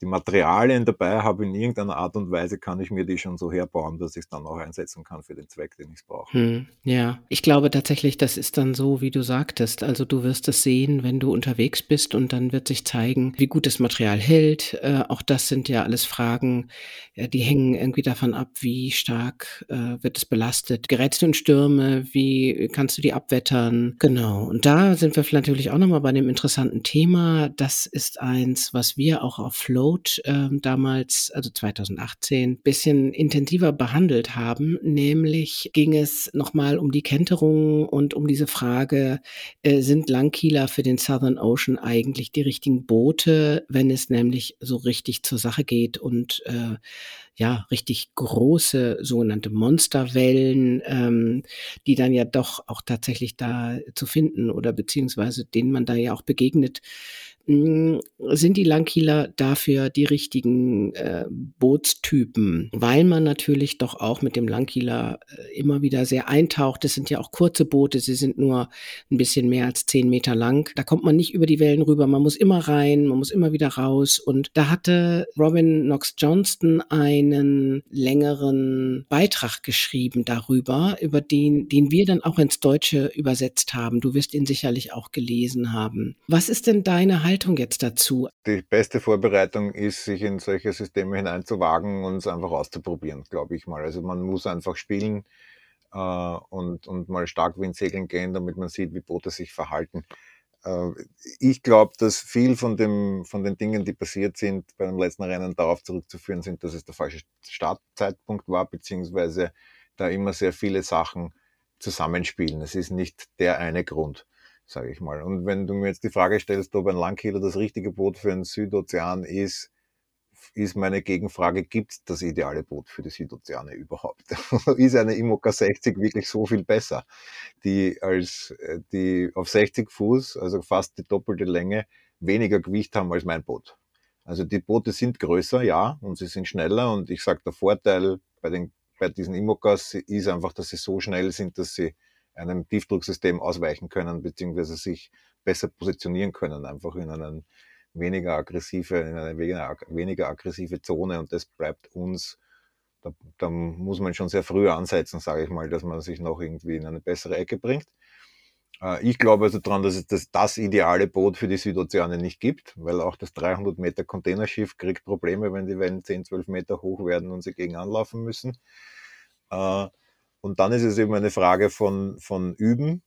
die Materialien dabei habe in irgendeiner Art und Weise, kann ich mir die schon so herbauen, dass ich es dann auch einsetzen kann für den Zweck, den ich es brauche. Hm, ja, ich glaube tatsächlich, das ist dann so, wie du sagtest. Also du wirst es sehen, wenn du unterwegs bist und dann wird sich zeigen, wie gut das Material hält. Äh, auch das sind ja alles Fragen, äh, die hängen irgendwie davon ab, wie stark äh, wird es belastet. Gerätst du in Stürme? Wie kannst du die abwettern? Genau. Und da sind wir natürlich auch nochmal bei einem interessanten Thema. Das ist eins, was wir auch auf Flow Road äh, damals, also 2018, bisschen intensiver behandelt haben. Nämlich ging es nochmal um die Kenterung und um diese Frage, äh, sind Langkieler für den Southern Ocean eigentlich die richtigen Boote, wenn es nämlich so richtig zur Sache geht und äh, ja, richtig große sogenannte Monsterwellen, ähm, die dann ja doch auch tatsächlich da zu finden oder beziehungsweise denen man da ja auch begegnet, sind die Langkieler dafür die richtigen äh, Bootstypen, weil man natürlich doch auch mit dem Langkieler äh, immer wieder sehr eintaucht. Das sind ja auch kurze Boote, sie sind nur ein bisschen mehr als zehn Meter lang. Da kommt man nicht über die Wellen rüber, man muss immer rein, man muss immer wieder raus. Und da hatte Robin Knox Johnston einen längeren Beitrag geschrieben darüber, über den, den wir dann auch ins Deutsche übersetzt haben. Du wirst ihn sicherlich auch gelesen haben. Was ist denn deine Haltung? Haltung jetzt dazu? Die beste Vorbereitung ist, sich in solche Systeme hineinzuwagen und es einfach auszuprobieren, glaube ich mal. Also man muss einfach spielen. äh, und, und mal Starkwind segeln gehen, damit man sieht, wie Boote sich verhalten. Äh, ich glaube, dass viel von, dem, von den Dingen, die passiert sind beim letzten Rennen, darauf zurückzuführen sind, dass es der falsche Startzeitpunkt war, beziehungsweise da immer sehr viele Sachen zusammenspielen. Es ist nicht der eine Grund sage ich mal. Und wenn du mir jetzt die Frage stellst, ob ein Langkehler das richtige Boot für den Südozean ist, ist meine Gegenfrage, gibt es das ideale Boot für die Südozeane überhaupt? ist eine Imoca 60 wirklich so viel besser, die als äh, die auf 60 Fuß, also fast die doppelte Länge, weniger Gewicht haben als mein Boot? Also die Boote sind größer, ja, und sie sind schneller und ich sage, der Vorteil bei, den, bei diesen Imocas ist einfach, dass sie so schnell sind, dass sie einem Tiefdrucksystem ausweichen können, beziehungsweise sich besser positionieren können, einfach in einen weniger aggressive, in eine weniger, weniger aggressive Zone und das bleibt uns, da, da muss man schon sehr früh ansetzen, sage ich mal, dass man sich noch irgendwie in eine bessere Ecke bringt. Äh, ich glaube also daran, dass es das, das ideale Boot für die Südozeane nicht gibt, weil auch das 300 Meter Containerschiff kriegt Probleme, wenn die Wellen 10, 12 Meter hoch werden und sie gegen anlaufen müssen. Äh, und dann ist es eben eine Frage von, von Üben,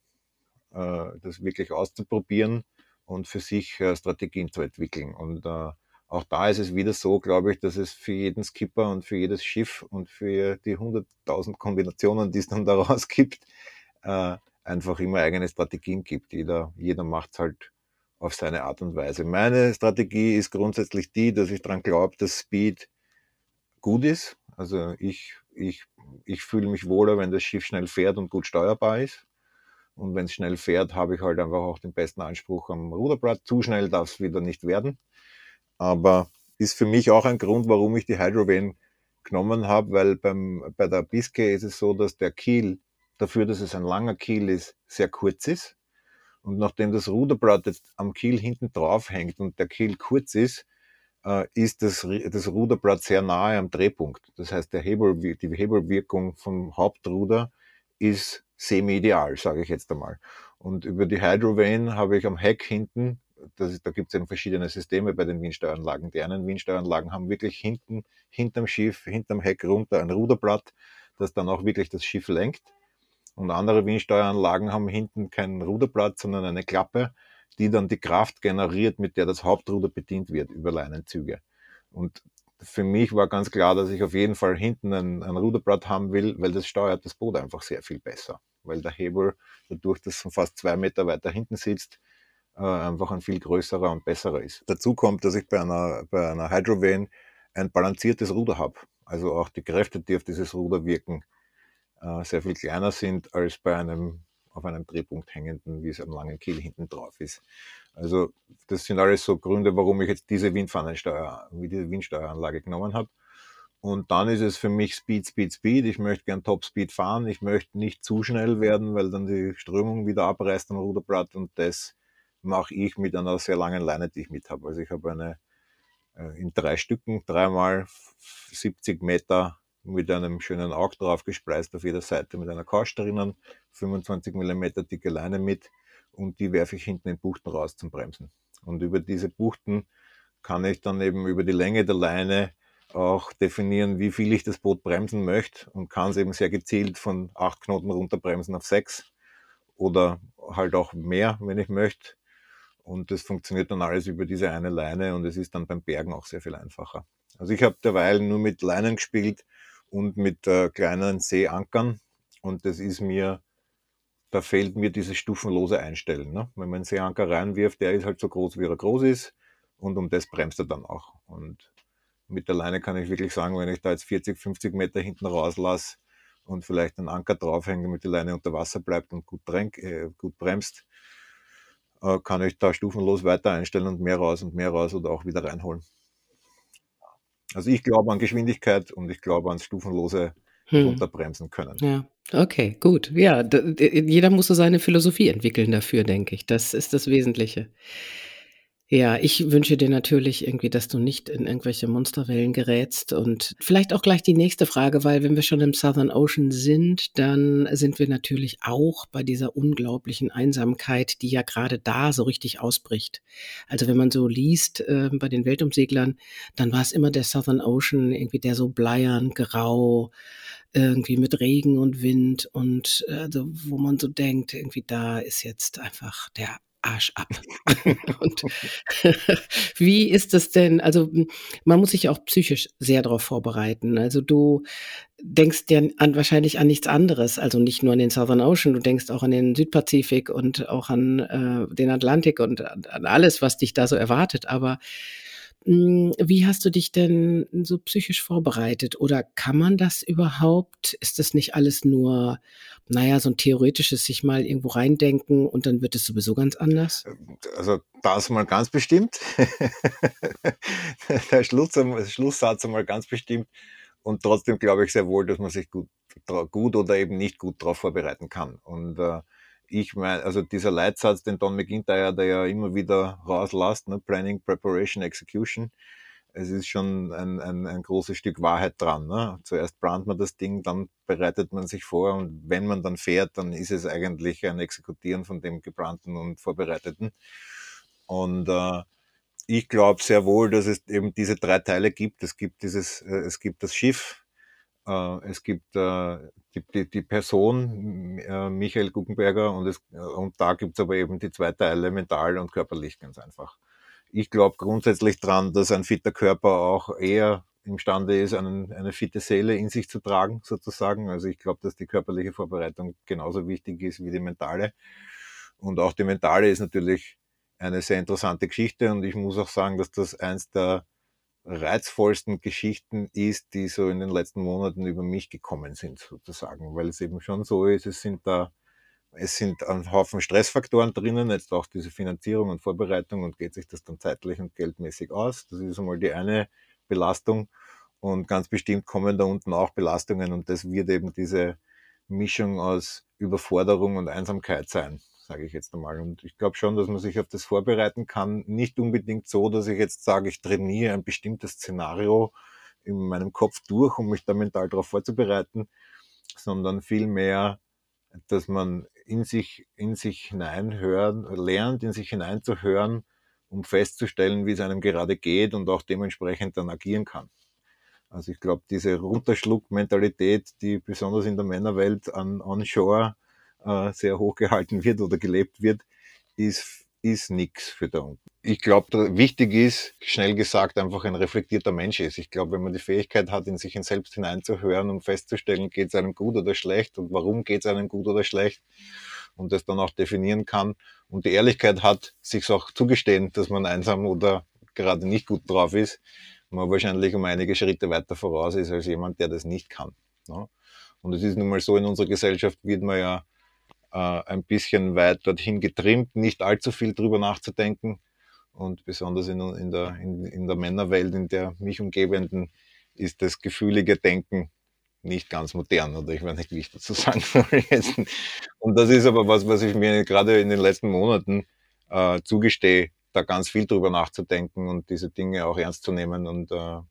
äh, das wirklich auszuprobieren und für sich äh, Strategien zu entwickeln. Und äh, auch da ist es wieder so, glaube ich, dass es für jeden Skipper und für jedes Schiff und für die 100.000 Kombinationen, die es dann daraus gibt, äh, einfach immer eigene Strategien gibt. Jeder, jeder macht es halt auf seine Art und Weise. Meine Strategie ist grundsätzlich die, dass ich daran glaube, dass Speed gut ist. Also ich, ich ich fühle mich wohler, wenn das Schiff schnell fährt und gut steuerbar ist. Und wenn es schnell fährt, habe ich halt einfach auch den besten Anspruch am Ruderblatt. Zu schnell darf es wieder nicht werden. Aber ist für mich auch ein Grund, warum ich die Hydrovane genommen habe, weil beim, bei der Biscay ist es so, dass der Kiel, dafür, dass es ein langer Kiel ist, sehr kurz ist. Und nachdem das Ruderblatt jetzt am Kiel hinten drauf hängt und der Kiel kurz ist, ist das, das Ruderblatt sehr nahe am Drehpunkt. Das heißt, der Hebel, die Hebelwirkung vom Hauptruder ist semi-ideal, sage ich jetzt einmal. Und über die Hydrovane habe ich am Heck hinten, das, da gibt es eben verschiedene Systeme bei den Windsteueranlagen. Die einen Windsteueranlagen haben wirklich hinten, hinterm Schiff, hinterm Heck runter ein Ruderblatt, das dann auch wirklich das Schiff lenkt. Und andere Windsteueranlagen haben hinten kein Ruderblatt, sondern eine Klappe, die dann die Kraft generiert, mit der das Hauptruder bedient wird über Leinenzüge. Und für mich war ganz klar, dass ich auf jeden Fall hinten ein, ein Ruderblatt haben will, weil das steuert das Boot einfach sehr viel besser. Weil der Hebel, dadurch, dass es fast zwei Meter weiter hinten sitzt, äh, einfach ein viel größerer und besserer ist. Dazu kommt, dass ich bei einer, bei einer Hydrovane ein balanciertes Ruder habe. Also auch die Kräfte, die auf dieses Ruder wirken, äh, sehr viel kleiner sind als bei einem auf einem Drehpunkt hängenden, wie es am langen Kiel hinten drauf ist. Also das sind alles so Gründe, warum ich jetzt diese Windfahnensteuer, wie diese Windsteueranlage genommen habe. Und dann ist es für mich Speed, Speed, Speed. Ich möchte gern Top Speed fahren. Ich möchte nicht zu schnell werden, weil dann die Strömung wieder abreißt am Ruderblatt. Und das mache ich mit einer sehr langen Leine, die ich mit habe. Also ich habe eine äh, in drei Stücken, dreimal 70 Meter mit einem schönen Aug drauf gespleist auf jeder Seite mit einer Couch drinnen, 25 mm dicke Leine mit und die werfe ich hinten in Buchten raus zum Bremsen. Und über diese Buchten kann ich dann eben über die Länge der Leine auch definieren, wie viel ich das Boot bremsen möchte und kann es eben sehr gezielt von acht Knoten runterbremsen auf sechs oder halt auch mehr, wenn ich möchte. Und das funktioniert dann alles über diese eine Leine und es ist dann beim Bergen auch sehr viel einfacher. Also ich habe derweil nur mit Leinen gespielt und mit äh, kleinen Seeankern. Und das ist mir, da fehlt mir dieses stufenlose Einstellen. Ne? Wenn man einen Seeanker reinwirft, der ist halt so groß, wie er groß ist. Und um das bremst er dann auch. Und mit der Leine kann ich wirklich sagen, wenn ich da jetzt 40, 50 Meter hinten rauslasse und vielleicht einen Anker draufhänge, damit die Leine unter Wasser bleibt und gut, tränk, äh, gut bremst, äh, kann ich da stufenlos weiter einstellen und mehr raus und mehr raus oder auch wieder reinholen. Also ich glaube an Geschwindigkeit und ich glaube ans stufenlose hm. runterbremsen können. Ja, okay, gut. Ja, jeder muss so seine Philosophie entwickeln dafür, denke ich. Das ist das Wesentliche. Ja, ich wünsche dir natürlich irgendwie, dass du nicht in irgendwelche Monsterwellen gerätst und vielleicht auch gleich die nächste Frage, weil wenn wir schon im Southern Ocean sind, dann sind wir natürlich auch bei dieser unglaublichen Einsamkeit, die ja gerade da so richtig ausbricht. Also wenn man so liest äh, bei den Weltumseglern, dann war es immer der Southern Ocean, irgendwie der so bleiern, grau, irgendwie mit Regen und Wind und äh, wo man so denkt, irgendwie da ist jetzt einfach der Arsch ab. und wie ist das denn? Also man muss sich auch psychisch sehr darauf vorbereiten. Also du denkst ja an, wahrscheinlich an nichts anderes, also nicht nur an den Southern Ocean, du denkst auch an den Südpazifik und auch an äh, den Atlantik und an, an alles, was dich da so erwartet. Aber hm, wie hast du dich denn so psychisch vorbereitet? Oder kann man das überhaupt? Ist das nicht alles nur, naja, so ein theoretisches sich mal irgendwo reindenken und dann wird es sowieso ganz anders? Also das mal ganz bestimmt. Der Schluss, Schlusssatz mal ganz bestimmt. Und trotzdem glaube ich sehr wohl, dass man sich gut, gut oder eben nicht gut darauf vorbereiten kann. Und äh, ich meine, also dieser Leitsatz, den Don McIntyre, der ja immer wieder rauslässt, ne? Planning, Preparation, Execution, es ist schon ein, ein, ein großes Stück Wahrheit dran. Ne? Zuerst plant man das Ding, dann bereitet man sich vor und wenn man dann fährt, dann ist es eigentlich ein Exekutieren von dem geplanten und vorbereiteten. Und äh, ich glaube sehr wohl, dass es eben diese drei Teile gibt. Es gibt dieses, äh, es gibt das Schiff, es gibt äh, die, die, die Person äh, Michael Guggenberger und, es, und da gibt es aber eben die zwei Teile, mental und körperlich ganz einfach. Ich glaube grundsätzlich dran, dass ein fitter Körper auch eher imstande ist, einen, eine fitte Seele in sich zu tragen, sozusagen. Also ich glaube, dass die körperliche Vorbereitung genauso wichtig ist wie die mentale. Und auch die mentale ist natürlich eine sehr interessante Geschichte und ich muss auch sagen, dass das eins der reizvollsten Geschichten ist, die so in den letzten Monaten über mich gekommen sind, sozusagen, weil es eben schon so ist, es sind da, es sind ein Haufen Stressfaktoren drinnen, jetzt auch diese Finanzierung und Vorbereitung und geht sich das dann zeitlich und geldmäßig aus. Das ist einmal die eine Belastung. Und ganz bestimmt kommen da unten auch Belastungen und das wird eben diese Mischung aus Überforderung und Einsamkeit sein sage ich jetzt einmal. Und ich glaube schon, dass man sich auf das vorbereiten kann. Nicht unbedingt so, dass ich jetzt sage, ich trainiere ein bestimmtes Szenario in meinem Kopf durch, um mich da mental darauf vorzubereiten, sondern vielmehr, dass man in sich, in sich hineinhören, lernt, in sich hineinzuhören, um festzustellen, wie es einem gerade geht und auch dementsprechend dann agieren kann. Also ich glaube, diese Runterschluck-Mentalität, die besonders in der Männerwelt an Onshore äh, sehr hoch gehalten wird oder gelebt wird, ist, ist nix für da unten. Ich glaube, wichtig ist, schnell gesagt, einfach ein reflektierter Mensch ist. Ich glaube, wenn man die Fähigkeit hat, in sich selbst hineinzuhören und festzustellen, geht es einem gut oder schlecht und warum geht es einem gut oder schlecht und das dann auch definieren kann und die Ehrlichkeit hat, sich auch zugestehen, dass man einsam oder gerade nicht gut drauf ist, man wahrscheinlich um einige Schritte weiter voraus ist als jemand, der das nicht kann. Ne? Und es ist nun mal so, in unserer Gesellschaft wird man ja ein bisschen weit dorthin getrimmt, nicht allzu viel drüber nachzudenken. Und besonders in, in, der, in, in der Männerwelt, in der mich umgebenden, ist das gefühlige Denken nicht ganz modern, oder ich weiß nicht, wie ich dazu sagen soll. Und das ist aber was, was ich mir gerade in den letzten Monaten äh, zugestehe, da ganz viel drüber nachzudenken und diese Dinge auch ernst zu nehmen und äh,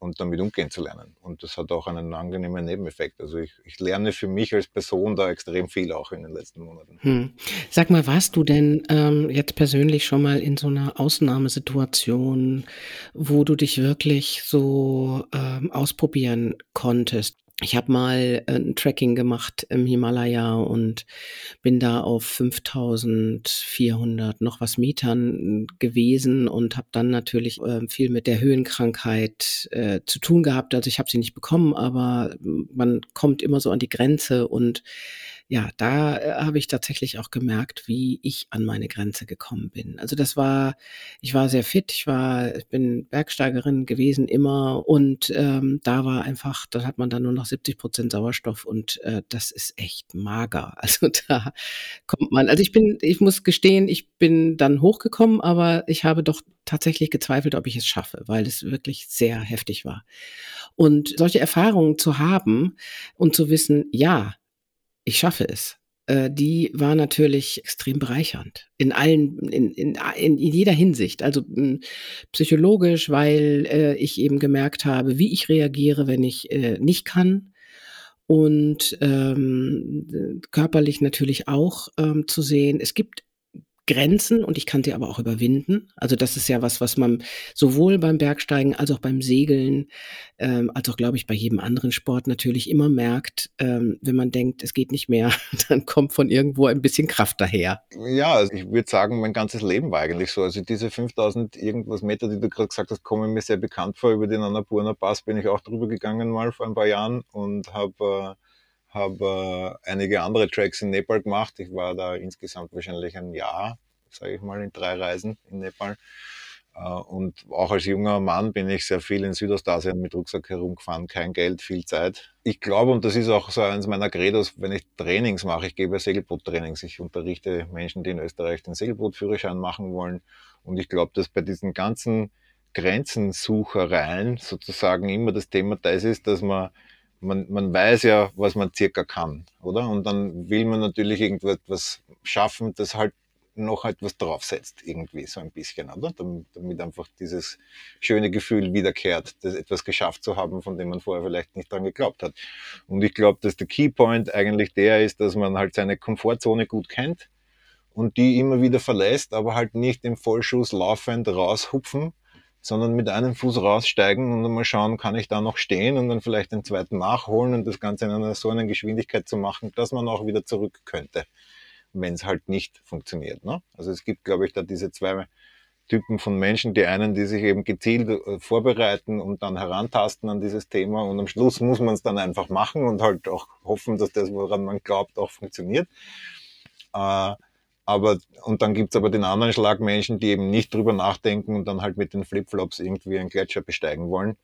und damit umgehen zu lernen. Und das hat auch einen angenehmen Nebeneffekt. Also ich, ich lerne für mich als Person da extrem viel auch in den letzten Monaten. Hm. Sag mal, warst du denn ähm, jetzt persönlich schon mal in so einer Ausnahmesituation, wo du dich wirklich so ähm, ausprobieren konntest? Ich habe mal äh, ein Tracking gemacht im Himalaya und bin da auf 5400 noch was Metern gewesen und habe dann natürlich äh, viel mit der Höhenkrankheit äh, zu tun gehabt. Also ich habe sie nicht bekommen, aber man kommt immer so an die Grenze und ja, da äh, habe ich tatsächlich auch gemerkt, wie ich an meine Grenze gekommen bin. Also das war, ich war sehr fit, ich war, ich bin Bergsteigerin gewesen immer und ähm, da war einfach, da hat man dann nur noch 70 Prozent Sauerstoff und äh, das ist echt mager. Also da kommt man, also ich bin, ich muss gestehen, ich bin dann hochgekommen, aber ich habe doch tatsächlich gezweifelt, ob ich es schaffe, weil es wirklich sehr heftig war. Und solche Erfahrungen zu haben und zu wissen, ja, ich schaffe es, äh, die war natürlich extrem bereichernd. In allen, in, in, in, jeder Hinsicht. Also psychologisch, weil äh, ich eben gemerkt habe, wie ich reagiere, wenn ich äh, nicht kann. Und ähm, körperlich natürlich auch ähm, zu sehen. Es gibt Grenzen und ich kann sie aber auch überwinden. Also das ist ja was, was man sowohl beim Bergsteigen als auch beim Segeln, ähm, als auch, glaube ich, bei jedem anderen Sport natürlich immer merkt, ähm, wenn man denkt, es geht nicht mehr, dann kommt von irgendwo ein bisschen Kraft daher. Ja, also ich würde sagen, mein ganzes Leben war eigentlich so. Also diese 5000 irgendwas Meter, die du gerade gesagt hast, kommen mir sehr bekannt vor. Über den Annapurna Pass bin ich auch drüber gegangen mal vor ein paar Jahren und habe äh, habe äh, einige andere Tracks in Nepal gemacht. Ich war da insgesamt wahrscheinlich ein Jahr, sage ich mal, in drei Reisen in Nepal. Äh, und auch als junger Mann bin ich sehr viel in Südostasien mit Rucksack herumgefahren, kein Geld, viel Zeit. Ich glaube, und das ist auch so eines meiner Credos, wenn ich Trainings mache, ich gebe Segelboottrainings, ich unterrichte Menschen, die in Österreich den Segelbootführerschein machen wollen. Und ich glaube, dass bei diesen ganzen Grenzensuchereien sozusagen immer das Thema das ist, dass man man, man weiß ja, was man circa kann, oder? Und dann will man natürlich irgendwas schaffen, das halt noch etwas draufsetzt, irgendwie so ein bisschen, oder? Damit, damit einfach dieses schöne Gefühl wiederkehrt, das etwas geschafft zu haben, von dem man vorher vielleicht nicht dran geglaubt hat. Und ich glaube, dass der Keypoint eigentlich der ist, dass man halt seine Komfortzone gut kennt und die immer wieder verlässt, aber halt nicht im Vollschuss laufend raushupfen, sondern mit einem Fuß raussteigen und mal schauen, kann ich da noch stehen und dann vielleicht den zweiten nachholen und das Ganze in einer so einer Geschwindigkeit zu machen, dass man auch wieder zurück könnte, wenn es halt nicht funktioniert. Ne? Also es gibt, glaube ich, da diese zwei Typen von Menschen, die einen, die sich eben gezielt äh, vorbereiten und dann herantasten an dieses Thema und am Schluss muss man es dann einfach machen und halt auch hoffen, dass das, woran man glaubt, auch funktioniert. Äh, aber, und dann gibt's aber den anderen Schlag Menschen, die eben nicht drüber nachdenken und dann halt mit den Flipflops irgendwie einen Gletscher besteigen wollen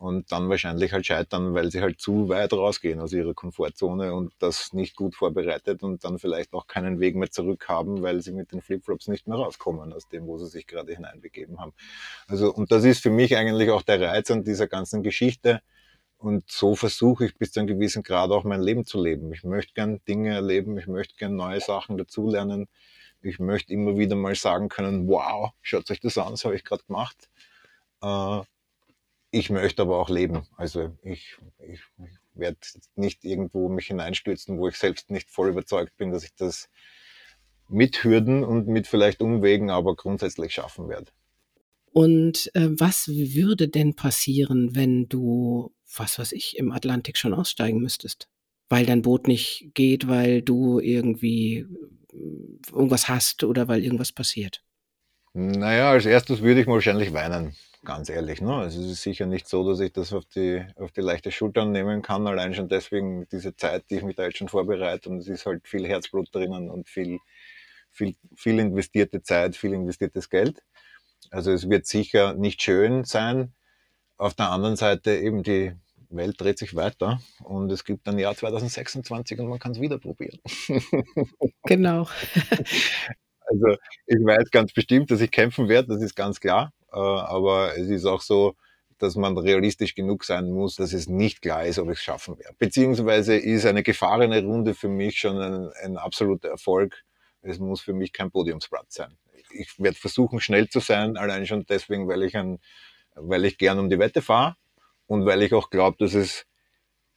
und dann wahrscheinlich halt scheitern, weil sie halt zu weit rausgehen aus ihrer Komfortzone und das nicht gut vorbereitet und dann vielleicht auch keinen Weg mehr zurück haben, weil sie mit den Flipflops nicht mehr rauskommen aus dem, wo sie sich gerade hineinbegeben haben. Also, und das ist für mich eigentlich auch der Reiz an dieser ganzen Geschichte. Und so versuche ich bis zu einem gewissen Grad auch mein Leben zu leben. Ich möchte gern Dinge erleben, ich möchte gern neue Sachen dazulernen. Ich möchte immer wieder mal sagen können, wow, schaut euch das an, das habe ich gerade gemacht. Äh, ich möchte aber auch leben. Also ich, ich, ich werde nicht irgendwo mich hineinstürzen, wo ich selbst nicht voll überzeugt bin, dass ich das mit Hürden und mit vielleicht Umwegen aber grundsätzlich schaffen werde. Und äh, was würde denn passieren, wenn du was weiß ich, im Atlantik schon aussteigen müsstest. Weil dein Boot nicht geht, weil du irgendwie äh, irgendwas hast oder weil irgendwas passiert. Naja, als erstes würde ich wahrscheinlich weinen, ganz ehrlich. Ne? Also es ist sicher nicht so, dass ich das auf die, auf die leichte Schulter nehmen kann, allein schon deswegen diese Zeit, die ich mich da jetzt schon vorbereite und es ist halt viel Herzblut drinnen und viel, viel, viel investierte Zeit, viel investiertes Geld. Also es wird sicher nicht schön sein, auf der anderen Seite eben die Welt dreht sich weiter und es gibt ein Jahr 2026 und man kann es wieder probieren. Genau. Also ich weiß ganz bestimmt, dass ich kämpfen werde, das ist ganz klar. Äh, aber es ist auch so, dass man realistisch genug sein muss, dass es nicht klar ist, ob ich es schaffen werde. Beziehungsweise ist eine gefahrene Runde für mich schon ein, ein absoluter Erfolg. Es muss für mich kein Podiumsplatz sein. Ich werde versuchen, schnell zu sein, allein schon deswegen, weil ich ein weil ich gern um die Wette fahre und weil ich auch glaube, dass es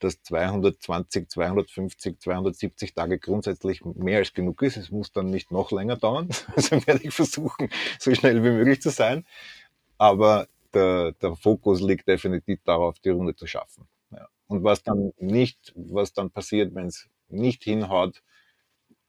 dass 220, 250, 270 Tage grundsätzlich mehr als genug ist. Es muss dann nicht noch länger dauern. Also werde ich versuchen, so schnell wie möglich zu sein. Aber der, der Fokus liegt definitiv darauf, die Runde zu schaffen. Ja. Und was dann nicht, was dann passiert, wenn es nicht hinhaut,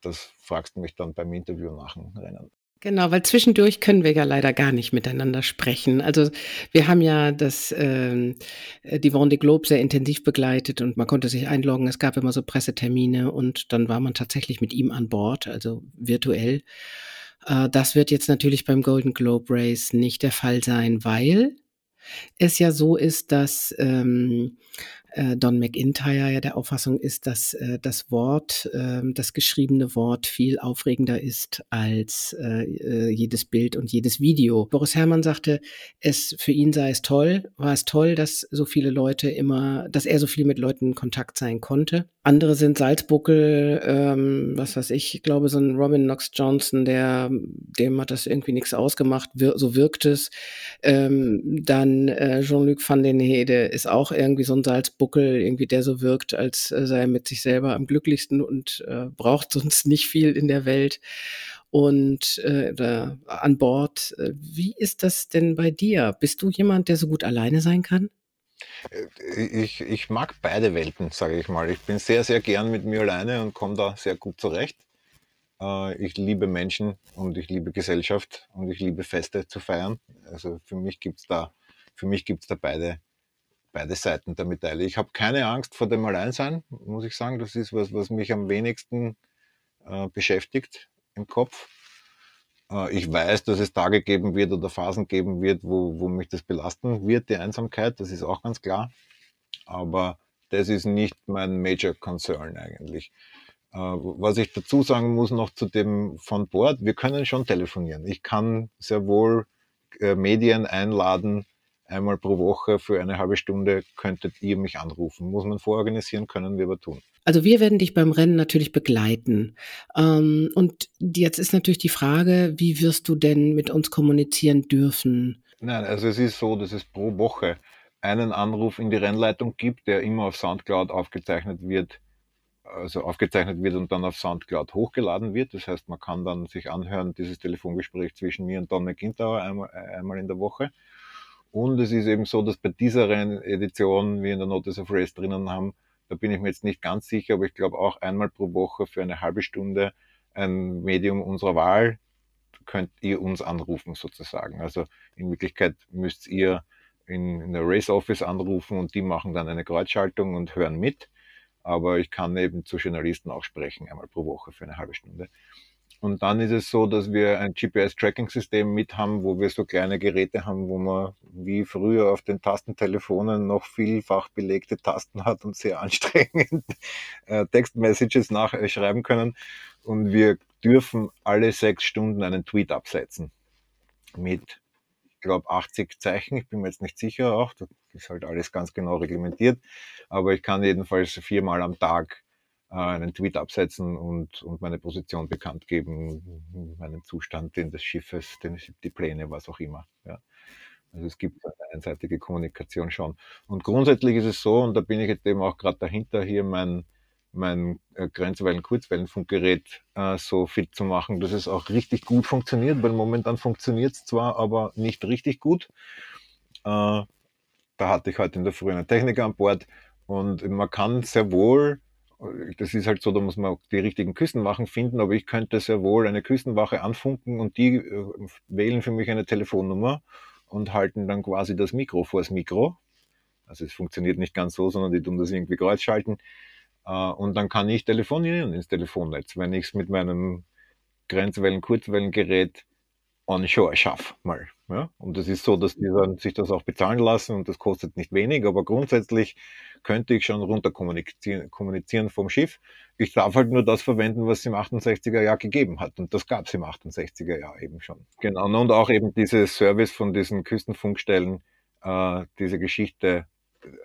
das fragst du mich dann beim Interview nach dem Rennen. Genau, weil zwischendurch können wir ja leider gar nicht miteinander sprechen. Also wir haben ja das ähm, äh, die Vendée Globe sehr intensiv begleitet und man konnte sich einloggen. Es gab immer so Pressetermine und dann war man tatsächlich mit ihm an Bord, also virtuell. Äh, das wird jetzt natürlich beim Golden Globe Race nicht der Fall sein, weil es ja so ist, dass ähm, äh, Don McIntyre ja der Auffassung ist, dass äh, das Wort, äh, das geschriebene Wort viel aufregender ist als äh, äh, jedes Bild und jedes Video. Boris Herrmann sagte, es für ihn sei es toll, war es toll, dass so viele Leute immer, dass er so viel mit Leuten in Kontakt sein konnte. Andere sind Salzbuckel, ähm, was weiß ich, ich glaube so ein Robin Knox Johnson, der dem hat das irgendwie nichts ausgemacht, wir, so wirkt es. Ähm, dann äh, Jean-Luc van den Hede ist auch irgendwie so ein Salzbuckel Buckel, irgendwie der so wirkt, als äh, sei er mit sich selber am glücklichsten und äh, braucht sonst nicht viel in der Welt. und äh, oder an Bord. Äh, wie ist das denn bei dir? Bist du jemand, der so gut alleine sein kann? Äh, ich, ich mag beide Welten, sage ich mal. Ich bin sehr, sehr gern mit mir alleine und komme da sehr gut zurecht. Ich liebe Menschen und ich liebe Gesellschaft und ich liebe Feste zu feiern. Also für mich gibt es da, für mich da beide, beide Seiten der Medaille. Ich habe keine Angst vor dem Alleinsein, muss ich sagen. Das ist was, was mich am wenigsten äh, beschäftigt im Kopf. Äh, ich weiß, dass es Tage geben wird oder Phasen geben wird, wo, wo mich das belasten wird, die Einsamkeit, das ist auch ganz klar. Aber das ist nicht mein Major Concern eigentlich. Äh, was ich dazu sagen muss noch zu dem von Bord, wir können schon telefonieren. Ich kann sehr wohl äh, Medien einladen, einmal pro Woche für eine halbe Stunde könntet ihr mich anrufen. Muss man vororganisieren, können wir aber tun. Also wir werden dich beim Rennen natürlich begleiten. Ähm, und jetzt ist natürlich die Frage, wie wirst du denn mit uns kommunizieren dürfen? Nein, also es ist so, dass es pro Woche einen Anruf in die Rennleitung gibt, der immer auf Soundcloud aufgezeichnet wird, also aufgezeichnet wird und dann auf Soundcloud hochgeladen wird. Das heißt, man kann dann sich anhören, dieses Telefongespräch zwischen mir und Don McIntyre einmal, einmal in der Woche. Und es ist eben so, dass bei dieser Edition wir in der Notice of Race drinnen haben, da bin ich mir jetzt nicht ganz sicher, aber ich glaube auch einmal pro Woche für eine halbe Stunde ein Medium unserer Wahl könnt ihr uns anrufen sozusagen. Also in Wirklichkeit müsst ihr in, in der Race Office anrufen und die machen dann eine Kreuzschaltung und hören mit. Aber ich kann eben zu Journalisten auch sprechen, einmal pro Woche für eine halbe Stunde. Und dann ist es so, dass wir ein GPS-Tracking-System mit haben, wo wir so kleine Geräte haben, wo man wie früher auf den Tastentelefonen noch vielfach belegte Tasten hat und sehr anstrengend äh, Textmessages nachschreiben können. Und wir dürfen alle sechs Stunden einen Tweet absetzen. Mit, ich glaube, 80 Zeichen. Ich bin mir jetzt nicht sicher auch. Das ist halt alles ganz genau reglementiert. Aber ich kann jedenfalls viermal am Tag einen Tweet absetzen und, und meine Position bekannt geben, meinen Zustand den des Schiffes, den, die Pläne, was auch immer. Ja. Also es gibt eine einseitige Kommunikation schon. Und grundsätzlich ist es so, und da bin ich jetzt eben auch gerade dahinter, hier mein, mein äh, Grenzwellen-Kurzwellenfunkgerät äh, so fit zu machen, dass es auch richtig gut funktioniert, weil momentan funktioniert es zwar, aber nicht richtig gut. Äh, da hatte ich heute in der Früh einen Techniker an Bord und man kann sehr wohl das ist halt so, da muss man die richtigen Küstenwachen finden, aber ich könnte sehr wohl eine Küstenwache anfunken und die äh, wählen für mich eine Telefonnummer und halten dann quasi das Mikro vors Mikro. Also es funktioniert nicht ganz so, sondern die tun das irgendwie kreuzschalten. Äh, und dann kann ich telefonieren ins Telefonnetz, wenn ich es mit meinem Grenzwellen-Kurzwellengerät onshore schaffe mal. Ja? Und es ist so, dass die dann sich das auch bezahlen lassen und das kostet nicht wenig, aber grundsätzlich könnte ich schon runter kommunizieren, kommunizieren vom Schiff. Ich darf halt nur das verwenden, was es im 68er Jahr gegeben hat. Und das gab es im 68er Jahr eben schon. Genau. Und auch eben dieses Service von diesen Küstenfunkstellen, äh, diese Geschichte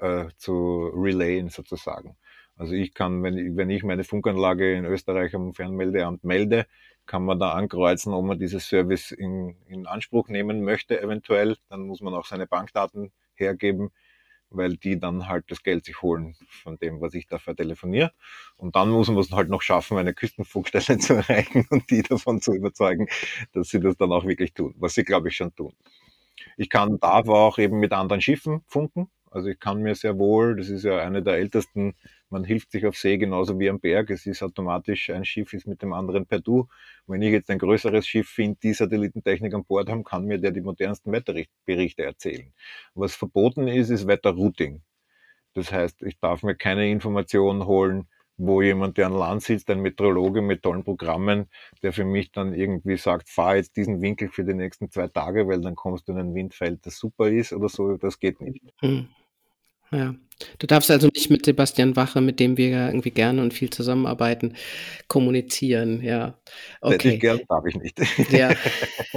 äh, zu relayen sozusagen. Also ich kann, wenn wenn ich meine Funkanlage in Österreich am Fernmeldeamt melde, kann man da ankreuzen, ob man dieses Service in, in Anspruch nehmen möchte, eventuell. Dann muss man auch seine Bankdaten hergeben, weil die dann halt das Geld sich holen von dem, was ich da vertelefoniere. Und dann muss man es halt noch schaffen, eine Küstenfunkstelle zu erreichen und die davon zu überzeugen, dass sie das dann auch wirklich tun, was sie, glaube ich, schon tun. Ich kann, darf auch eben mit anderen Schiffen funken. Also ich kann mir sehr wohl, das ist ja eine der ältesten man hilft sich auf See genauso wie am Berg. Es ist automatisch, ein Schiff ist mit dem anderen per Du. Wenn ich jetzt ein größeres Schiff finde, die Satellitentechnik an Bord haben, kann mir der die modernsten Wetterberichte erzählen. Was verboten ist, ist Wetterrouting. Das heißt, ich darf mir keine Informationen holen, wo jemand, der an Land sitzt, ein Meteorologe mit tollen Programmen, der für mich dann irgendwie sagt, fahr jetzt diesen Winkel für die nächsten zwei Tage, weil dann kommst du in ein Windfeld, das super ist oder so, das geht nicht. Ja. Du darfst also nicht mit Sebastian Wache, mit dem wir ja irgendwie gerne und viel zusammenarbeiten, kommunizieren, ja. Hätte ich gern, darf ich nicht. Ja.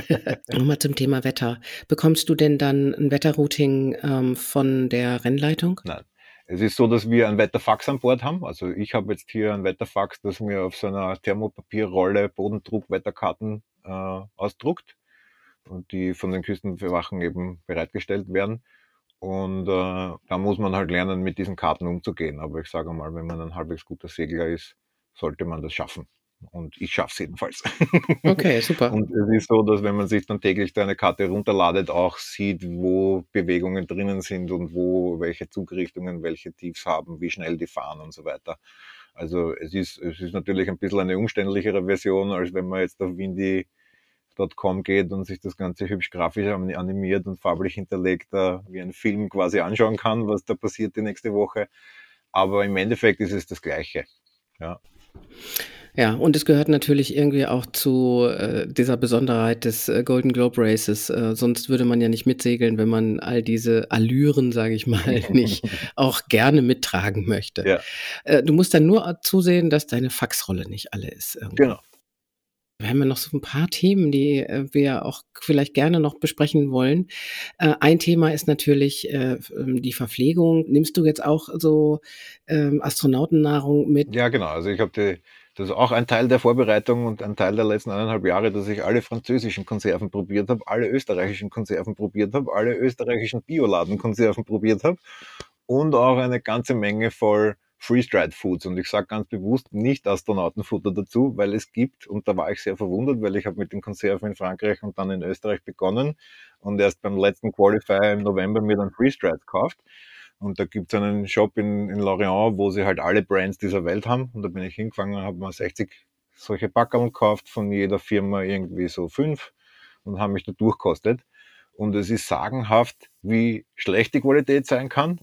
Nochmal zum Thema Wetter. Bekommst du denn dann ein Wetterrouting ähm, von der Rennleitung? Nein. Es ist so, dass wir ein Wetterfax an Bord haben. Also ich habe jetzt hier ein Wetterfax, das mir auf so einer Thermopapierrolle Bodendruck-Wetterkarten äh, ausdruckt und die von den Küstenwachen eben bereitgestellt werden. Und äh, da muss man halt lernen, mit diesen Karten umzugehen. Aber ich sage mal, wenn man ein halbwegs guter Segler ist, sollte man das schaffen. Und ich schaffe es jedenfalls. Okay, super. Und es ist so, dass wenn man sich dann täglich da eine Karte runterladet, auch sieht, wo Bewegungen drinnen sind und wo welche Zugrichtungen welche Tiefs haben, wie schnell die fahren und so weiter. Also es ist, es ist natürlich ein bisschen eine umständlichere Version, als wenn man jetzt auf Windy.com geht und sich das Ganze hübsch grafisch animiert und farblich hinterlegt, wie ein Film quasi anschauen kann, was da passiert die nächste Woche. Aber im Endeffekt ist es das Gleiche. Ja. Ja, und es gehört natürlich irgendwie auch zu äh, dieser Besonderheit des äh, Golden Globe Races. Äh, sonst würde man ja nicht mitsegeln, wenn man all diese Allüren, sage ich mal, nicht auch gerne mittragen möchte. Ja. Äh, du musst dann nur zusehen, dass deine Faxrolle nicht alle ist. Irgendwie. Genau. Wir haben ja noch so ein paar Themen, die äh, wir auch vielleicht gerne noch besprechen wollen. Äh, ein Thema ist natürlich äh, ähm, die Verpflegung. Nimmst du jetzt auch so ähm, Astronautennahrung mit? Ja, genau. Also ich habe die das ist auch ein Teil der Vorbereitung und ein Teil der letzten eineinhalb Jahre, dass ich alle französischen Konserven probiert habe, alle österreichischen Konserven probiert habe, alle österreichischen Bioladenkonserven probiert habe und auch eine ganze Menge voll Freeze-Dried Foods. Und ich sage ganz bewusst nicht Astronautenfutter dazu, weil es gibt, und da war ich sehr verwundert, weil ich habe mit den Konserven in Frankreich und dann in Österreich begonnen und erst beim letzten Qualifier im November mir dann Freeze-Dried gekauft. Und da gibt es einen Shop in, in Lorient, wo sie halt alle Brands dieser Welt haben. Und da bin ich hingegangen und habe mal 60 solche Packerl gekauft, von jeder Firma irgendwie so fünf und habe mich da durchkostet. Und es ist sagenhaft, wie schlecht die Qualität sein kann,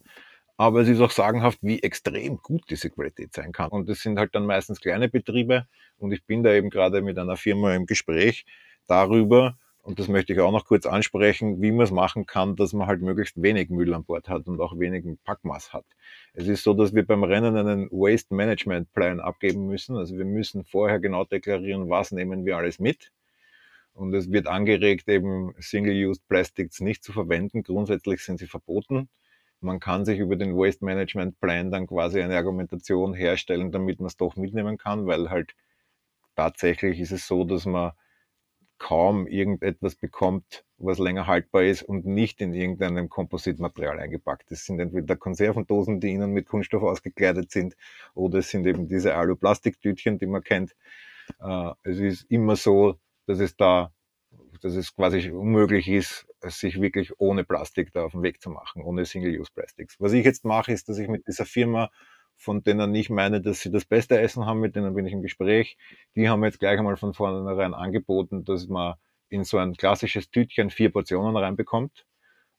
aber es ist auch sagenhaft, wie extrem gut diese Qualität sein kann. Und es sind halt dann meistens kleine Betriebe und ich bin da eben gerade mit einer Firma im Gespräch darüber, und das möchte ich auch noch kurz ansprechen, wie man es machen kann, dass man halt möglichst wenig Müll an Bord hat und auch wenig Packmaß hat. Es ist so, dass wir beim Rennen einen Waste Management Plan abgeben müssen. Also wir müssen vorher genau deklarieren, was nehmen wir alles mit. Und es wird angeregt, eben Single-Used Plastics nicht zu verwenden. Grundsätzlich sind sie verboten. Man kann sich über den Waste Management Plan dann quasi eine Argumentation herstellen, damit man es doch mitnehmen kann, weil halt tatsächlich ist es so, dass man kaum irgendetwas bekommt, was länger haltbar ist und nicht in irgendeinem Kompositmaterial eingepackt. Es sind entweder Konservendosen, die innen mit Kunststoff ausgekleidet sind, oder es sind eben diese Alu-Plastiktütchen, die man kennt. Äh, es ist immer so, dass es da, dass es quasi unmöglich ist, sich wirklich ohne Plastik da auf den Weg zu machen, ohne Single-Use-Plastics. Was ich jetzt mache, ist, dass ich mit dieser Firma von denen ich meine, dass sie das beste Essen haben, mit denen bin ich im Gespräch. Die haben jetzt gleich einmal von vornherein angeboten, dass man in so ein klassisches Tütchen vier Portionen reinbekommt